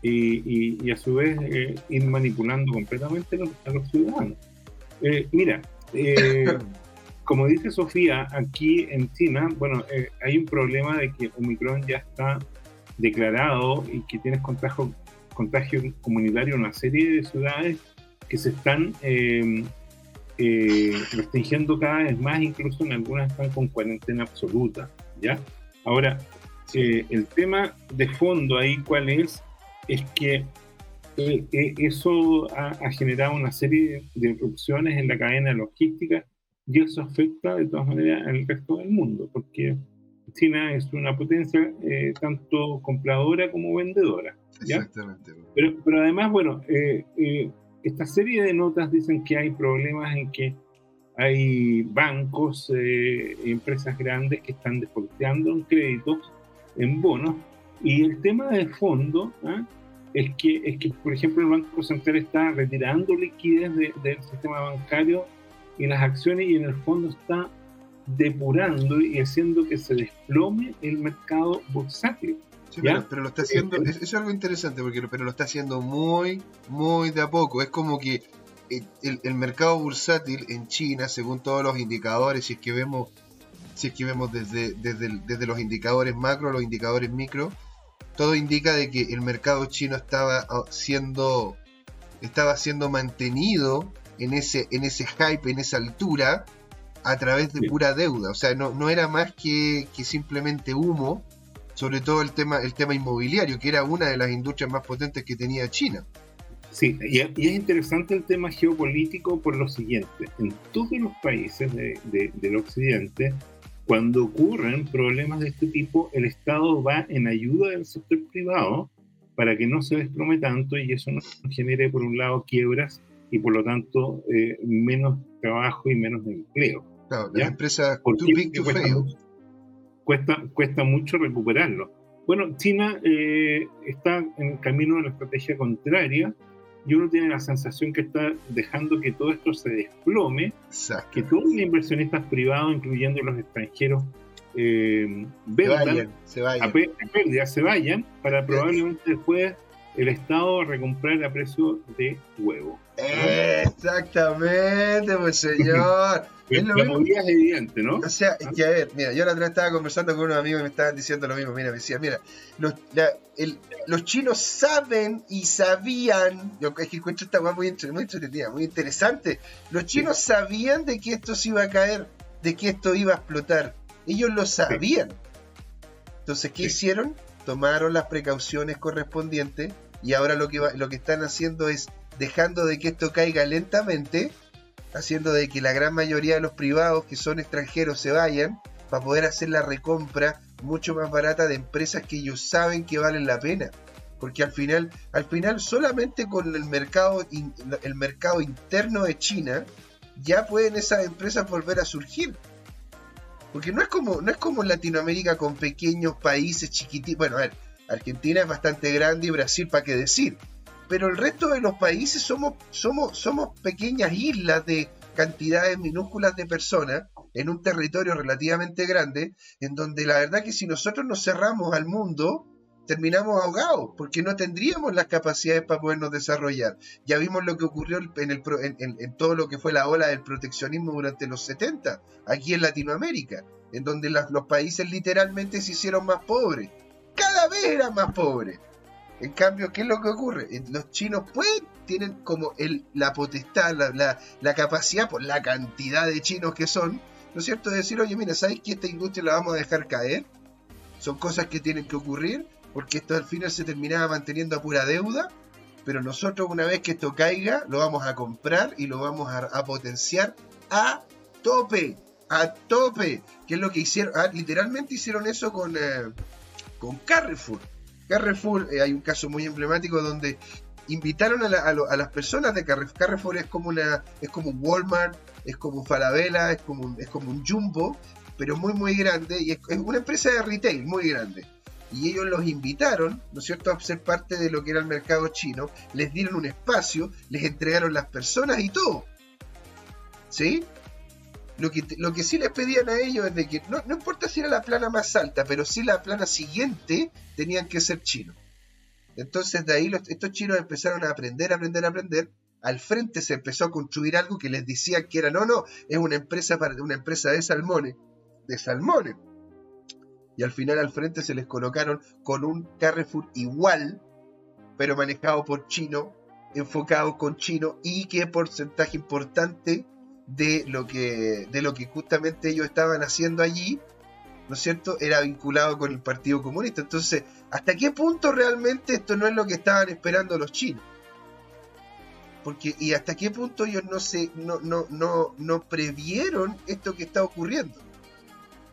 y, a su vez eh, ir manipulando completamente a los ciudadanos. mira, eh, como dice Sofía, aquí en China, bueno, eh, hay un problema de que Omicron ya está declarado y que tienes contagio, contagio comunitario en una serie de ciudades que se están em, eh, restringiendo cada vez más, incluso en algunas están con cuarentena absoluta, ¿ya? Ahora, el tema de fondo ahí, ¿cuál es? Es que eh, eh, eso ha, generado una serie de erupciones en la cadena logística y eso afecta de todas maneras al resto del mundo, porque China es una potencia eh, tanto compradora como vendedora. Exactamente. Pero, pero además, bueno, esta serie de notas dicen que hay problemas en que hay bancos, empresas grandes que están deporteando en créditos, en bonos, y el tema de fondo ¿ah? es que, es que, por ejemplo, el Banco Central está retirando liquidez del sistema bancario y las acciones y en el fondo está depurando y haciendo que se desplome el mercado bursátil. Sí, pero, lo está haciendo, eh, es, algo interesante, porque, pero lo está haciendo muy, muy de a poco. Es como que el, el, mercado bursátil en China, según todos los indicadores, si es que vemos, si es que vemos desde, desde, desde los indicadores macro los indicadores micro, todo indica de que el mercado chino estaba ah, siendo estaba siendo mantenido en ese en ese hype, en esa altura a través de pura deuda, o sea, no, no era más que, simplemente humo, sobre todo el tema el tema inmobiliario, que era una de las industrias más potentes que tenía China. Sí, y, es interesante el tema geopolítico por lo siguiente, en todos los países del occidente cuando ocurren problemas de este tipo, el Estado va en ayuda del sector privado para que no se desplome tanto y eso no genere, por un lado, quiebras y por lo tanto eh, menos trabajo y menos empleo. Claro, las empresas too big to cuesta, fail. Cuesta, cuesta mucho recuperarlo. Bueno, China eh, está en el camino de la estrategia contraria y uno tiene la sensación que está dejando que todo esto se desplome, que todos los inversionistas privados, incluyendo los extranjeros, eh, vendan, se vayan, A, se vayan para probablemente después el Estado recomprar a precio de huevo. Exactamente, pues señor. es lo la movida es evidente, ¿no? O sea, es que a ver, mira, yo la otra vez estaba conversando con unos amigos y me estaban diciendo lo mismo. Mira, me decía, mira, los, los chinos saben y sabían. Yo es que encuentro esta muy, muy entretenida, muy interesante. Los chinos sabían de que esto se iba a caer, de que esto iba a explotar. Ellos lo sabían. Entonces, ¿qué hicieron? Tomaron las precauciones correspondientes y ahora lo que, lo que están haciendo es dejando de que esto caiga lentamente, haciendo de que la gran mayoría de los privados que son extranjeros se vayan para poder hacer la recompra mucho más barata de empresas que ellos saben que valen la pena. Porque al final, al final solamente con el mercado, el mercado interno de China ya pueden esas empresas volver a surgir. Porque no es como, no es como Latinoamérica con pequeños países chiquititos. Bueno, a ver, Argentina es bastante grande y Brasil, ¿para qué decir? Pero el resto de los países somos, somos, somos pequeñas islas de cantidades minúsculas de personas en un territorio relativamente grande, en donde la verdad que si nosotros nos cerramos al mundo, terminamos ahogados, porque no tendríamos las capacidades para podernos desarrollar. Ya vimos lo que ocurrió en, el, en, todo lo que fue la ola del proteccionismo durante los 70, aquí en Latinoamérica, en donde los países literalmente se hicieron más pobres. Cada vez eran más pobres. En cambio, ¿qué es lo que ocurre? Los chinos pueden, tienen como el, la potestad, la, la, capacidad, por la cantidad de chinos que son, ¿no es cierto? De decir, oye, mira, ¿sabes que esta industria la vamos a dejar caer? Son cosas que tienen que ocurrir, porque esto al final se terminaba manteniendo a pura deuda, pero nosotros una vez que esto caiga, lo vamos a comprar y lo vamos a, potenciar a tope, a tope, que es lo que hicieron, ah, literalmente hicieron eso con, eh, con Carrefour. Carrefour, eh, hay un caso muy emblemático donde invitaron a, las personas de Carrefour. Carrefour es como una, es como un Walmart, es como un Falabella, es como un, es como un Jumbo, pero muy muy grande y es, una empresa de retail muy grande. Y ellos los invitaron, ¿no es cierto?, a ser parte de lo que era el mercado chino, les dieron un espacio, les entregaron las personas y todo. ¿Sí? Lo que, lo que sí les pedían a ellos es de que no, importa si era la plana más alta, pero si la plana siguiente tenían que ser chinos. Entonces de ahí estos chinos empezaron a aprender, aprender, aprender. Al frente se empezó a construir algo que les decía que era, no, no, es una empresa, para, una empresa de salmones, de salmones. Y al final al frente se les colocaron con un Carrefour igual, pero manejado por chino, enfocado con chino y que porcentaje importante de lo que, de lo que justamente ellos estaban haciendo allí, ¿no es cierto?, era vinculado con el Partido Comunista. Entonces, ¿hasta qué punto realmente esto no es lo que estaban esperando los chinos? Porque, y hasta qué punto ellos no se, no, no, no, no previeron esto que está ocurriendo.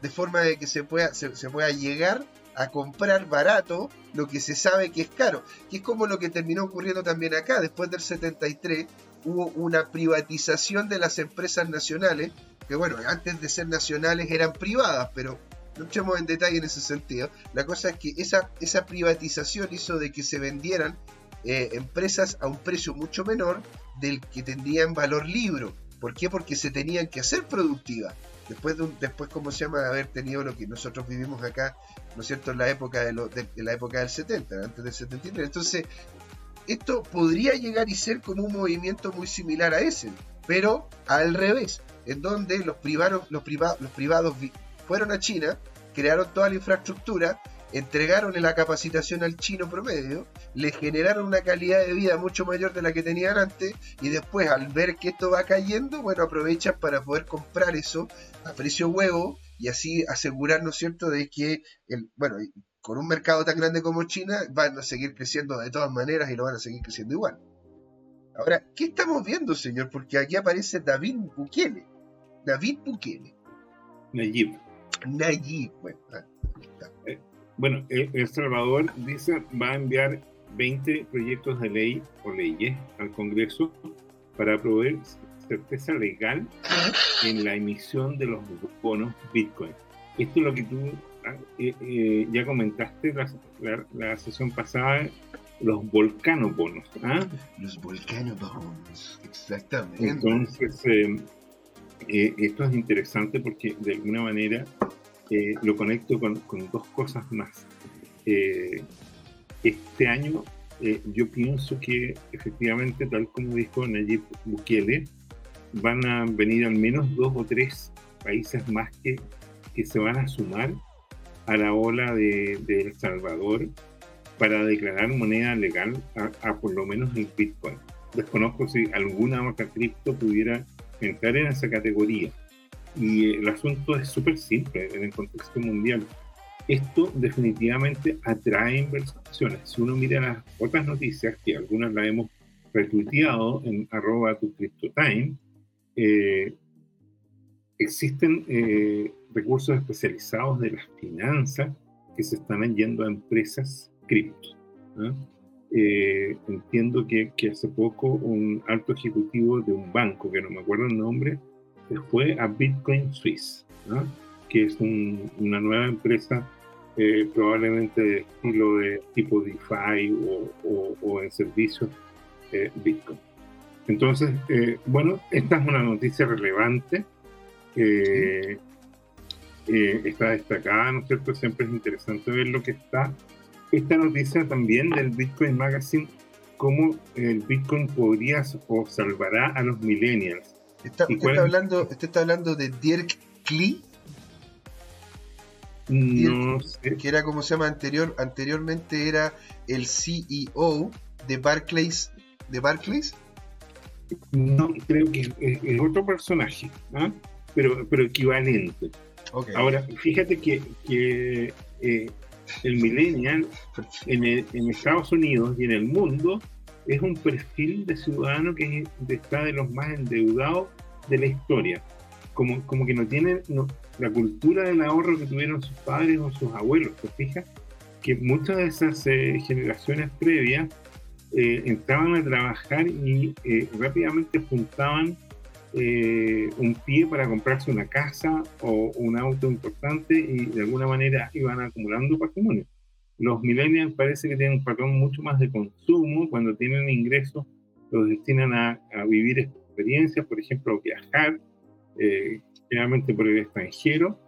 De forma de que se pueda, se, se pueda llegar a comprar barato lo que se sabe que es caro. Que es como lo que terminó ocurriendo también acá, después del 73, hubo una privatización de las empresas nacionales, que bueno, antes de ser nacionales eran privadas, pero no echemos en detalle en ese sentido. La cosa es que esa, esa privatización hizo de que se vendieran eh, empresas a un precio mucho menor del que tendrían valor libro. ¿Por qué? Porque se tenían que hacer productivas. Después, de un, después ¿cómo se llama? De haber tenido lo que nosotros vivimos acá, ¿no es cierto?, en la época, de, de la época del 70, antes del 73. Entonces, esto podría llegar y ser como un movimiento muy similar a ese, pero al revés, en donde los privados, los los privados fueron a China, crearon toda la infraestructura, entregaron la capacitación al chino promedio, le generaron una calidad de vida mucho mayor de la que tenían antes y después al ver que esto va cayendo, bueno, aprovechan para poder comprar eso a precio huevo y así asegurarnos, ¿cierto?, de que, el, bueno, con un mercado tan grande como China, van a seguir creciendo de todas maneras y lo van a seguir creciendo igual. Ahora, ¿qué estamos viendo, señor? Porque aquí aparece David Bukele. David Bukele. Nayib. Nayib, bueno. Ah, eh, bueno, El Salvador dice va a enviar 20 proyectos de ley o leyes al Congreso para proveer certeza legal en la emisión de los bonos Bitcoin. Esto es lo que tú eh, eh, ya comentaste la, la, sesión pasada, los volcanobonos. ¿ah? Los volcanobonos, exactamente. Entonces, eh, esto es interesante porque de alguna manera lo conecto con, con dos cosas más. este año eh, yo pienso que efectivamente, tal como dijo Nayib Bukele, van a venir al menos dos o tres países más que, que se van a sumar a la ola de, El Salvador para declarar moneda legal a, por lo menos el Bitcoin. Desconozco si alguna otra cripto pudiera entrar en esa categoría. Y el asunto es súper simple en el contexto mundial esto definitivamente atrae inversiones. Si uno mira las otras noticias, que algunas las hemos retuiteado en arroba tu time, eh, existen eh, recursos especializados de las finanzas que se están yendo a empresas cripto. Eh, entiendo que, hace poco un alto ejecutivo de un banco, que no me acuerdo el nombre, se fue a Bitcoin Swiss, que es una nueva empresa eh, probablemente de estilo de tipo DeFi o, en servicios eh, Bitcoin. Entonces, eh, bueno, esta es una noticia relevante, está destacada, ¿no es cierto? Siempre es interesante ver lo que está. Esta noticia también del Bitcoin Magazine, cómo el Bitcoin podría o salvará a los millennials. Está, usted, está hablando, usted está hablando de Dirk Klee. No sé. Que era como se llama anterior, anteriormente era el CEO de Barclays. ¿De Barclays? No, creo que es, otro personaje, ¿ah? pero, pero equivalente. Ahora, fíjate que, eh, el millennial en, Estados Unidos y en el mundo es un perfil de ciudadano que está de los más endeudados de la historia. Como, como que no tiene, no, la cultura del ahorro que tuvieron sus padres o sus abuelos, ¿te fijas? Que muchas de esas eh, generaciones previas eh, entraban a trabajar y eh, rápidamente juntaban un pie para comprarse una casa o un auto importante y de alguna manera iban acumulando patrimonio. Los millennials parece que tienen un patrón mucho más de consumo, cuando tienen ingresos los destinan a, a vivir experiencias, por ejemplo, viajar, eh, generalmente por el extranjero,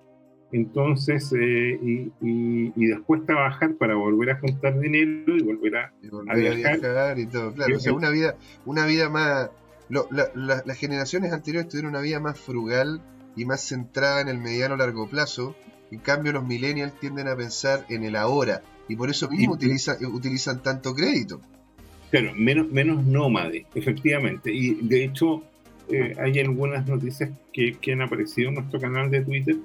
entonces, eh, y, después trabajar para volver a juntar dinero y volver a, viajar. y todo, claro. O sea, una vida, una vida más. Las generaciones anteriores tuvieron una vida más frugal y más centrada en el mediano largo plazo. En cambio, los millennials tienden a pensar en el ahora y por eso mismo utilizan, utilizan tanto crédito. Claro, menos, menos nómade, efectivamente. Y de hecho, eh, hay algunas noticias que, que, han aparecido en nuestro canal de Twitter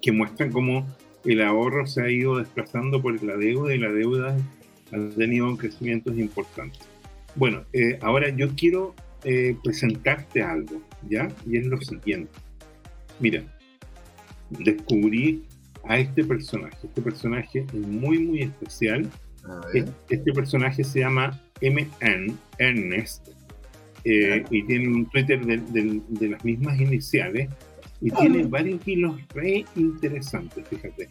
que muestran cómo el ahorro se ha ido desplazando por la deuda y la deuda ha tenido crecimientos importantes. Bueno, eh, ahora yo quiero eh, presentarte algo, ¿ya? Y es lo siguiente. Mira, descubrí a este personaje. Este personaje es muy, muy especial. Este personaje se llama MN, Ernest, eh, y tiene un Twitter de, las mismas iniciales y tiene varios hilos re interesantes, fíjate.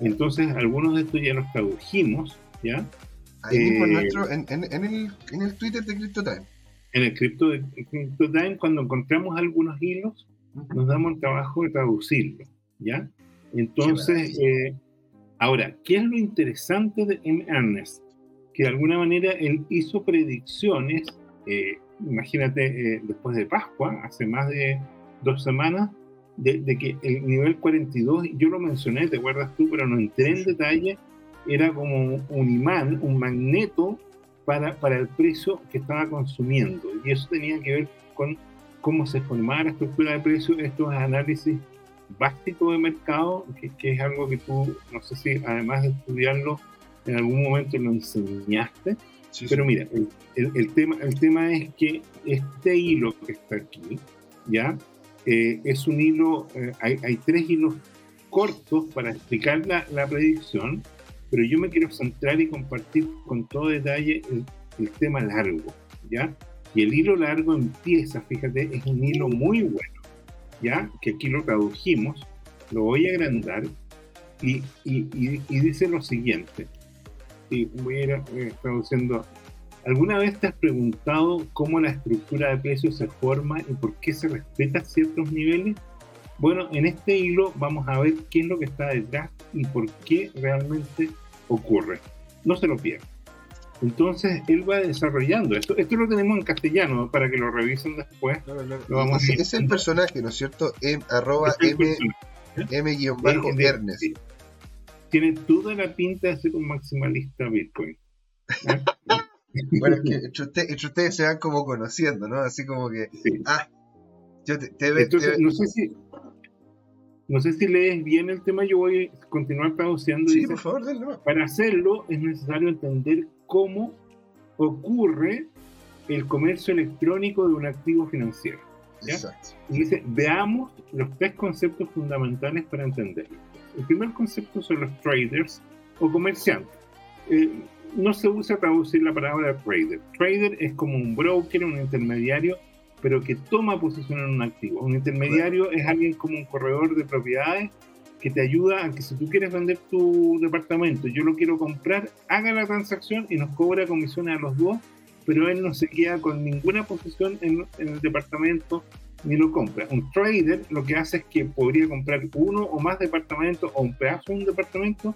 Entonces, algunos de estos ya los tradujimos, ¿ya? Ahí mismo en, eh, el, en, el, Twitter de CryptoTime. En el Crypto de CryptoTime, cuando encontramos algunos hilos, nos damos el trabajo de traducirlo, ¿ya? Entonces, eh, ahora, ¿qué es lo interesante de M. Ernest? Que de alguna manera él hizo predicciones eh, imagínate, eh, después de Pascua, hace más de dos semanas, de, que el nivel 42, yo lo mencioné, te acuerdas tú, pero no entré en detalle, era como un imán, un magneto para, para el precio que estaba consumiendo. Y eso tenía que ver con cómo se formaba la estructura de precios, estos análisis básicos de mercado, que, que, es algo que tú, no sé si además de estudiarlo, en algún momento lo enseñaste. Pero mira, el, tema, el tema es que este hilo que está aquí, ¿ya? Eh, es un hilo, eh, hay, tres hilos cortos para explicar la, la, predicción, pero yo me quiero centrar y compartir con todo detalle el, el, tema largo, ¿ya? Y el hilo largo empieza, fíjate, es un hilo muy bueno, ¿ya? Que aquí lo tradujimos, lo voy a agrandar y, y, y dice lo siguiente y voy a ir eh, traduciendo. ¿Alguna vez te has preguntado cómo la estructura de precios se forma y por qué se respeta ciertos niveles? Bueno, en este hilo vamos a ver qué es lo que está detrás y por qué realmente ocurre. No se lo pierdan. Entonces él va desarrollando esto. Esto lo tenemos en castellano para que lo revisen después. es, el personaje, ¿no es cierto? M, arroba M, M-Ernest. Tiene toda la pinta de ser un maximalista Bitcoin. bueno, es que entre, ustedes se van como conociendo, ¿no? Así como que. Ah, yo te, Entonces, no sé si. No sé si lees bien el tema, yo voy a continuar traduciendo. Sí, por favor, Para hacerlo es necesario entender cómo ocurre el comercio electrónico de un activo financiero. Exacto. Y dice, veamos los tres conceptos fundamentales para entenderlo. El primer concepto son los traders o comerciantes. Eh, no se usa traducir la palabra trader. Trader es como un broker, un intermediario, pero que toma posición en un activo. Un intermediario es alguien como un corredor de propiedades que te ayuda a que si tú quieres vender tu departamento, yo lo quiero comprar, haga la transacción y nos cobra comisiones a los dos, pero él no se queda con ninguna posición en, en el departamento ni lo compra. Un trader lo que hace es que podría comprar uno o más departamentos o un pedazo de un departamento,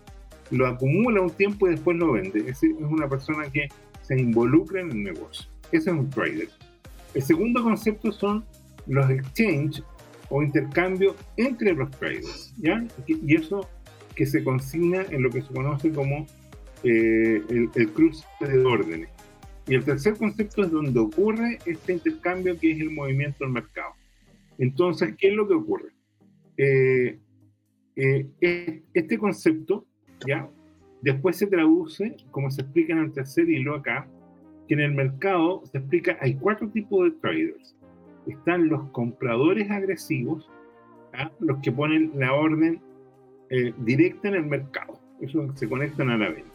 lo acumula un tiempo y después lo vende. Es decir, es una persona que se involucra en el negocio. Ese es un trader. El segundo concepto son los exchange o intercambio entre los traders, ¿ya? Y eso que se consigna en lo que se conoce como eh, el, el, cruce de órdenes. Y el tercer concepto es donde ocurre este intercambio que es el movimiento del mercado. Entonces, ¿qué es lo que ocurre? Eh, eh, este concepto, ¿ya? Después se traduce, como se explica en el tercer hilo acá, que en el mercado se explica, hay cuatro tipos de traders. Están los compradores agresivos, los que ponen la orden eh, directa en el mercado, eso se conectan a la venta.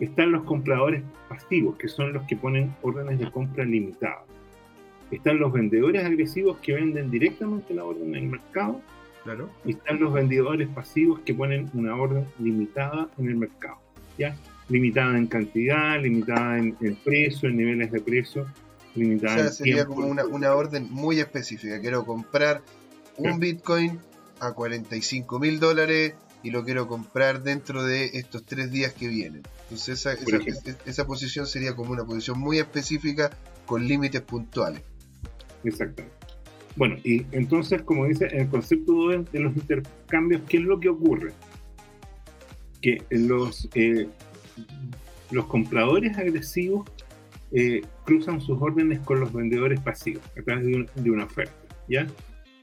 Están los compradores pasivos, que son los que ponen órdenes de compra limitadas. Están los vendedores agresivos que venden directamente la orden en el mercado. Claro. Y están los vendedores pasivos que ponen una orden limitada en el mercado. ¿ya? Limitada en cantidad, limitada en, precio, en niveles de precio, limitada o sea, sería como una, una, orden muy específica. Quiero comprar un Bitcoin a 45 mil dólares y lo quiero comprar dentro de estos tres días que vienen. Entonces esa, esa, posición sería como una posición muy específica con límites puntuales. Exactamente. Bueno, y entonces, como dice, el concepto de los intercambios, ¿qué es lo que ocurre? Que los, eh, los compradores agresivos eh, cruzan sus órdenes con los vendedores pasivos a través de, de una oferta, ¿ya?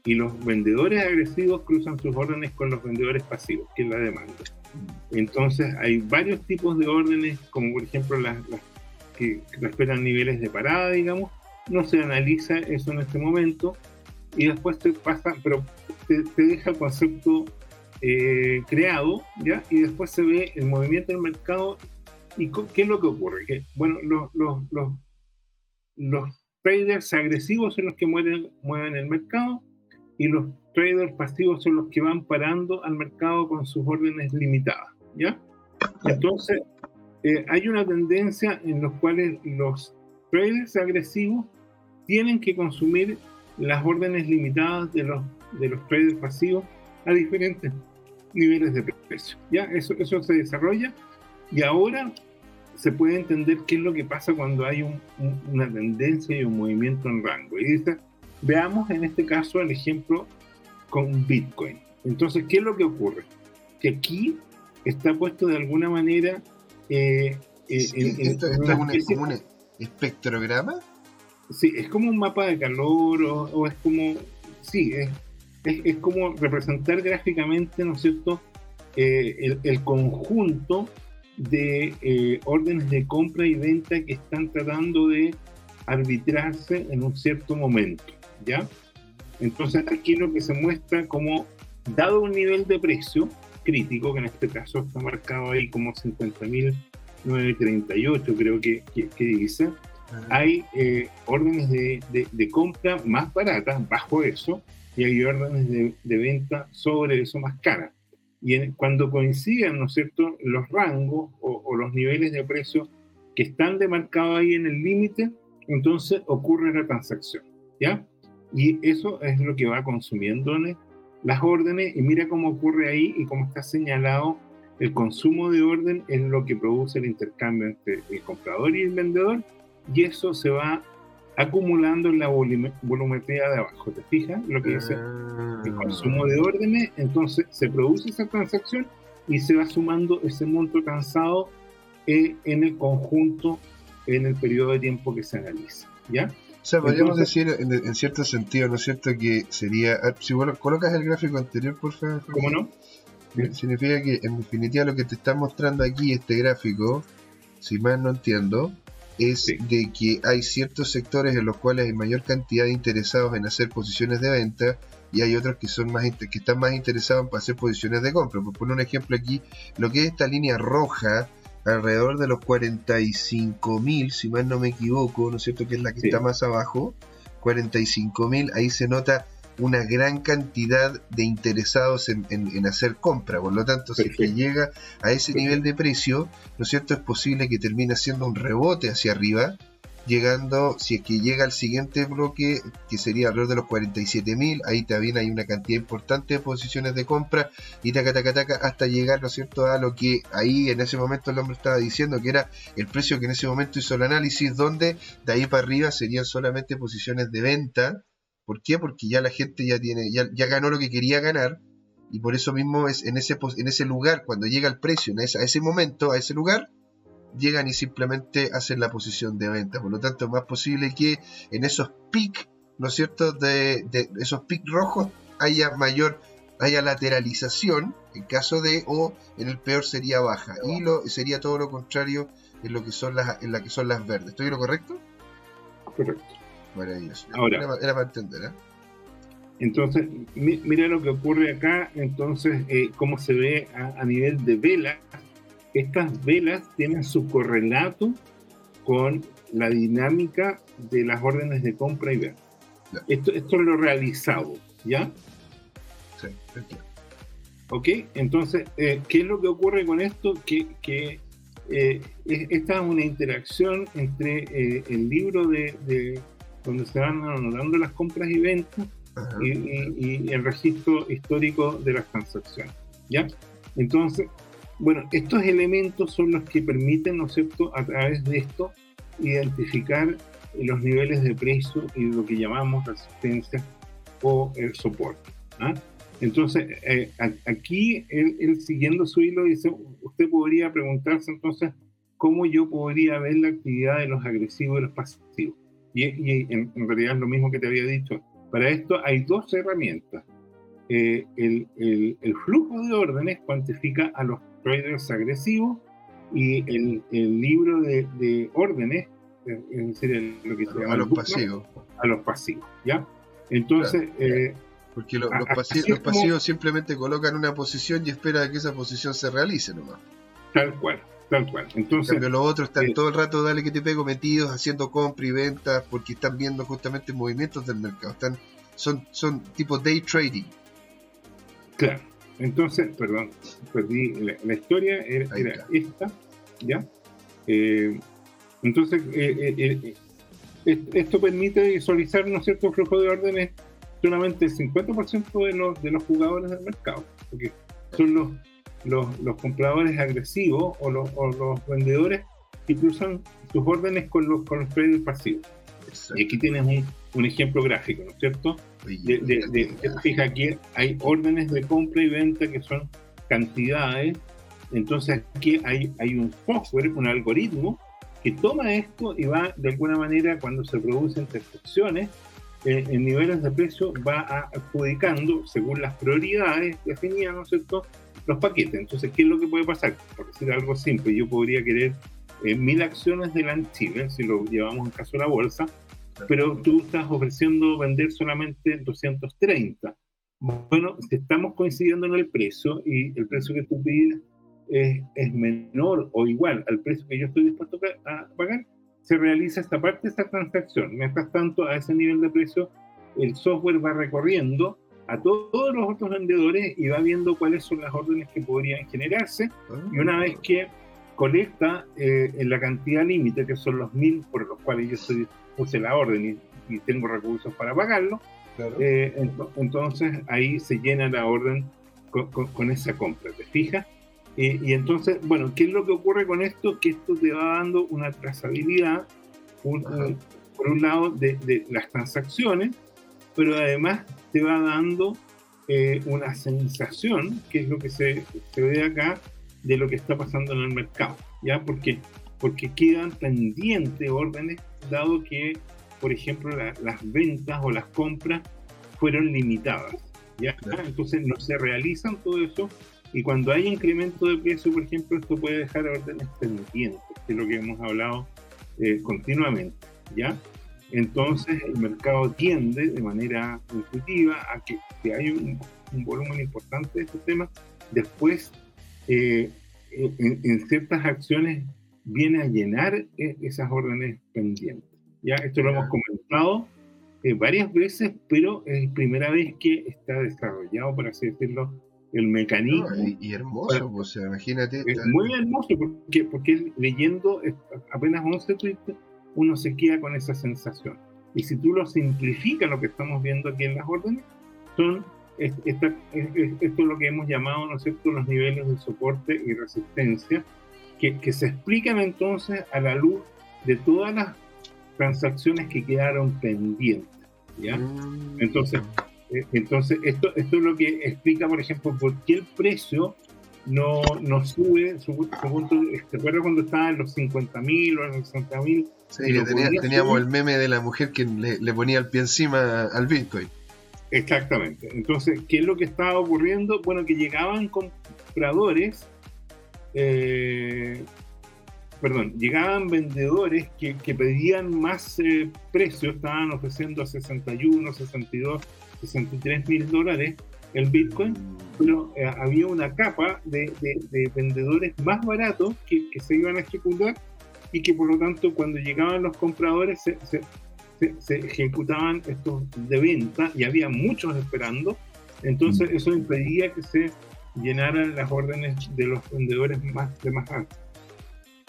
y los vendedores agresivos cruzan sus órdenes con los vendedores pasivos, que es la demanda. Entonces hay varios tipos de órdenes, como por ejemplo las, que respetan niveles de parada, digamos. No se analiza eso en este momento y después te pasa, pero te, deja el concepto eh, creado, ¿ya? Y después se ve el movimiento del mercado y qué es lo que ocurre. Que, bueno, los, los, los, traders agresivos son los que mueven, mueven el mercado y los traders pasivos son los que van parando al mercado con sus órdenes limitadas, ¿ya? Entonces, eh, hay una tendencia en los cuales los traders agresivos tienen que consumir las órdenes limitadas de los, de los traders pasivos a diferentes niveles de precio. ¿ya? Eso, eso se desarrolla y ahora se puede entender qué es lo que pasa cuando hay una tendencia y un movimiento en rango. Y dice, Veamos en este caso el ejemplo con Bitcoin. Entonces, ¿qué es lo que ocurre? Que aquí está puesto de alguna manera... Eh, eh ¿Esto, es como un espectrograma? Sí, es como un mapa de calor o, es como... Sí, es, es, como representar gráficamente, ¿no es cierto?, eh, el, el, conjunto de eh, órdenes de compra y venta que están tratando de arbitrarse en un cierto momento. ¿ya? Entonces aquí lo que se muestra como, dado un nivel de precio crítico, que en este caso está marcado ahí como 50.938 creo que, que, dice, hay eh, órdenes de, de, compra más baratas bajo eso y hay órdenes de, de venta sobre eso más caras. Y cuando coinciden, ¿no es cierto?, los rangos o, o los niveles de precio que están demarcados ahí en el límite, entonces ocurre la transacción, ¿ya? Y eso es lo que va consumiendo las órdenes y mira cómo ocurre ahí y cómo está señalado el consumo de orden es lo que produce el intercambio entre el comprador y el vendedor y eso se va acumulando en la volumetría de abajo. ¿Te fijas lo que dice? El consumo de órdenes, entonces se produce esa transacción y se va sumando ese monto cansado eh, en el conjunto en el periodo de tiempo que se analiza. ¿Ya? O sea, podríamos decir en, cierto sentido, ¿no es cierto? Que sería. Ah, si vos colocas el gráfico anterior, por favor. ¿Cómo no? Significa que en definitiva lo que te está mostrando aquí este gráfico, si mal no entiendo, es de que hay ciertos sectores en los cuales hay mayor cantidad de interesados en hacer posiciones de venta y hay otros que son más que están más interesados en hacer posiciones de compra. Por poner un ejemplo aquí, lo que es esta línea roja alrededor de los 45 mil, si mal no me equivoco, ¿no es cierto? Que es la que está más abajo, 45 mil, ahí se nota una gran cantidad de interesados en, hacer compra. Por lo tanto, si que llega a ese nivel de precio, ¿no es cierto? Es posible que termine haciendo un rebote hacia arriba llegando, si es que llega al siguiente bloque, que sería alrededor de los 47.000, ahí también hay una cantidad importante de posiciones de compra, y taca, taca, taca, hasta llegar, ¿no es cierto?, a lo que ahí en ese momento el hombre estaba diciendo, que era el precio que en ese momento hizo el análisis, donde de ahí para arriba serían solamente posiciones de venta. ¿Por qué? Porque ya la gente ya tiene, ya, ya ganó lo que quería ganar, y por eso mismo es en ese, en ese lugar, cuando llega el precio, en ese, a ese momento, a ese lugar, llegan y simplemente hacen la posición de venta. Por lo tanto, es más posible que en esos pics, ¿no es cierto?, de, esos pics rojos haya mayor, haya lateralización en caso de, o en el peor sería baja. Y lo, sería todo lo contrario en lo que son las, en la que son las verdes. ¿Estoy lo correcto? Correcto. Maravilloso. Ahora, era, para entender, ¿eh? Entonces, mira lo que ocurre acá, entonces, eh, cómo se ve a, a nivel de vela estas velas tienen su correlato con la dinámica de las órdenes de compra y venta. Esto, esto es lo realizado, ¿ya? Sí, ¿Ok? Entonces, eh, ¿qué es lo que ocurre con esto? Que, que eh, esta es una interacción entre eh, el libro de, donde se van anotando las compras y ventas y, y, el registro histórico de las transacciones, ¿ya? Entonces, bueno, estos elementos son los que permiten, ¿no es cierto?, a través de esto, identificar los niveles de precio y lo que llamamos resistencia o el soporte. ¿ah? Entonces, eh, aquí, él, siguiendo su hilo, dice, usted podría preguntarse entonces cómo yo podría ver la actividad de los agresivos y los pasivos. Y, en, realidad es lo mismo que te había dicho. Para esto hay dos herramientas. Eh, el, el, el, flujo de órdenes cuantifica a los traders agresivos y el, el libro de, de, órdenes, eh, es decir, lo que se llama a los pasivos. A los pasivos, ¿ya? Entonces... Eh, porque los, pasivos, simplemente colocan una posición y esperan que esa posición se realice nomás. Tal cual, tal cual. Entonces, los otros están eh, todo el rato, dale que te pego, metidos haciendo compra y venta porque están viendo justamente movimientos del mercado. Están, son, son tipo day trading. Claro. Entonces, perdón, perdí la, historia, era, esta, ¿ya? Eh, entonces, eh, eh, esto permite visualizar un cierto flujo de órdenes solamente el 50% de los, de los jugadores del mercado, porque son los, los, los compradores agresivos o los, o los, vendedores que cruzan sus órdenes con los, con los traders pasivos. Y aquí tienes un, un ejemplo gráfico, ¿no es cierto? De, fija aquí hay órdenes de compra y venta que son cantidades. Entonces aquí hay, hay un software, un algoritmo que toma esto y va de alguna manera cuando se producen transacciones eh, en niveles de precio va adjudicando según las prioridades definidas, ¿no es cierto? Los paquetes. Entonces, ¿qué es lo que puede pasar? Por decir algo simple, yo podría querer eh, mil acciones de la Chile, si lo llevamos en caso de la bolsa, pero tú estás ofreciendo vender solamente 230. Bueno, si estamos coincidiendo en el precio y el precio que tú pides es, es menor o igual al precio que yo estoy dispuesto a pagar, se realiza esta parte esta transacción. Mientras tanto, a ese nivel de precio, el software va recorriendo a todos los otros vendedores y va viendo cuáles son las órdenes que podrían generarse. Y una vez que colecta eh, en la cantidad límite, que son los mil por los cuales yo estoy puse la orden y, tengo recursos para pagarlo, eh, entonces ahí se llena la orden con, esa compra, ¿te fijas? y entonces, bueno, ¿qué es lo que ocurre con esto? Que esto te va dando una trazabilidad, por un lado, de, las transacciones, pero además te va dando eh, una sensación, que es lo que se, se, ve acá, de lo que está pasando en el mercado. ¿Ya? Porque, porque quedan pendientes órdenes, dado que, por ejemplo, las ventas o las compras fueron limitadas. ¿ya? Entonces no se realizan todo eso y cuando hay incremento de precio, por ejemplo, esto puede dejar órdenes pendientes, que es lo que hemos hablado eh, continuamente, ¿ya? Entonces el mercado tiende de manera intuitiva a que si hay un, volumen importante de estos temas, después eh, en, ciertas acciones viene a llenar eh, esas órdenes pendientes. ¿ya? Esto lo hemos comentado varias veces, pero es primera vez que está desarrollado, por así decirlo, el mecanismo. y, hermoso, o sea, imagínate. Es muy hermoso porque, porque leyendo apenas 11 tweets uno se queda con esa sensación. Y si tú lo simplificas, lo que estamos viendo aquí en las órdenes, son esto es lo que hemos llamado, ¿no es cierto?, los niveles de soporte y resistencia, que, que se explican entonces a la luz de todas las transacciones que quedaron pendientes. ¿ya? Mm, entonces, eh, entonces, esto, esto es lo que explica, por ejemplo, por qué el precio no, no sube. Su, ¿Te acuerdas cuando estaba en los 50.000 o en los 60.000? Sí, teníamos el meme de la mujer que le, ponía el pie encima al Bitcoin. Exactamente. Entonces, ¿qué es lo que estaba ocurriendo? Bueno, que llegaban compradores, eh, perdón, llegaban vendedores que, pedían más eh, precio, estaban ofreciendo a 61, 62 63 mil dólares el Bitcoin, pero eh, había una capa de, vendedores más baratos que, se iban a ejecutar y que por lo tanto cuando llegaban los compradores se, se, ejecutaban estos de venta y había muchos esperando, entonces mm. eso impedía que se llenaran las órdenes de los vendedores más de más alto,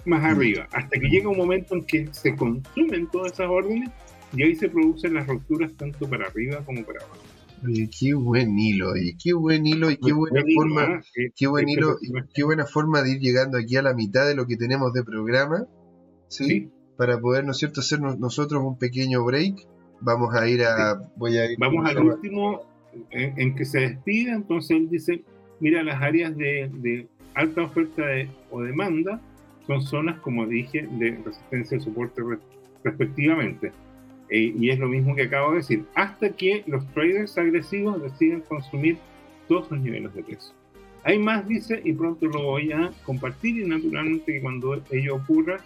más mm. arriba, hasta que llega un momento en que se consumen todas esas órdenes y ahí se producen las rupturas tanto para arriba como para abajo. Oye, qué buen hilo, qué buen hilo y qué buena forma, ¿eh? qué buen hilo qué buena forma de ir llegando aquí a la mitad de lo que tenemos de programa, ¿sí? Para poder, ¿no es cierto?, hacer nosotros un pequeño break. Vamos a ir a, voy a ir Vamos al último en, que se despide, entonces él dice, mira, las áreas de, alta oferta o demanda son zonas, como dije, de resistencia y soporte respectivamente. Eh, y es lo mismo que acabo de decir, hasta que los traders agresivos deciden consumir todos los niveles de precio. Hay más, dice, y pronto lo voy a compartir y naturalmente que cuando ello ocurra,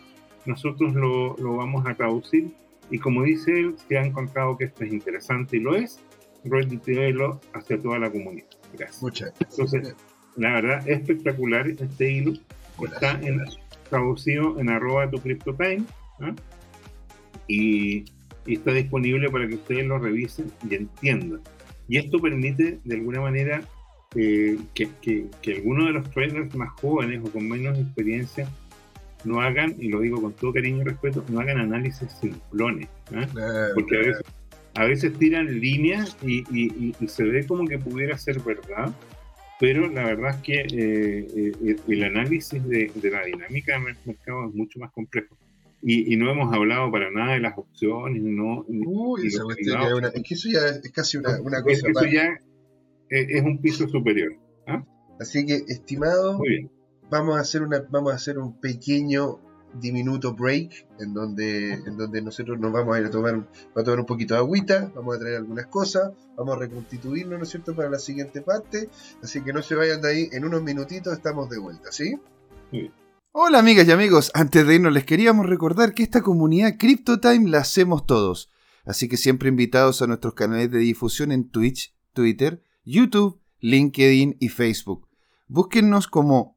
nosotros lo, lo vamos a traducir y como dice él, si ha encontrado que esto es interesante y lo es, retuiteelo hacia toda la comunidad. Gracias. Muchas gracias. Entonces, la verdad, es espectacular este hilo. Está en, traducido en arroba tu CryptoTime. ¿ah? Y y está disponible para que ustedes lo revisen y entiendan. Y esto permite, de alguna manera, eh, que, que, algunos de los traders más jóvenes o con menos experiencia no hagan, y lo digo con todo cariño y respeto, no hagan análisis simplones. ¿eh? Porque a veces, tiran líneas y, y, se ve como que pudiera ser verdad, pero la verdad es que eh, el análisis de, de la dinámica del mercado es mucho más complejo. Y, no hemos hablado para nada de las opciones, no. Uy, esa es, que eso ya es casi una, una cosa. Eso ya es, un piso superior. ¿ah? Así que, estimado, vamos a hacer una, vamos a hacer un pequeño diminuto break en donde, en donde nosotros nos vamos a ir a tomar, a tomar un poquito de agüita, vamos a traer algunas cosas, vamos a reconstituirnos, ¿no es cierto?, para la siguiente parte. Así que no se vayan de ahí, en unos minutitos estamos de vuelta, ¿sí? Sí. Hola amigas y amigos, antes de irnos les queríamos recordar que esta comunidad CryptoTime la hacemos todos, así que siempre invitados a nuestros canales de difusión en Twitch, Twitter, YouTube, LinkedIn y Facebook. Búsquennos como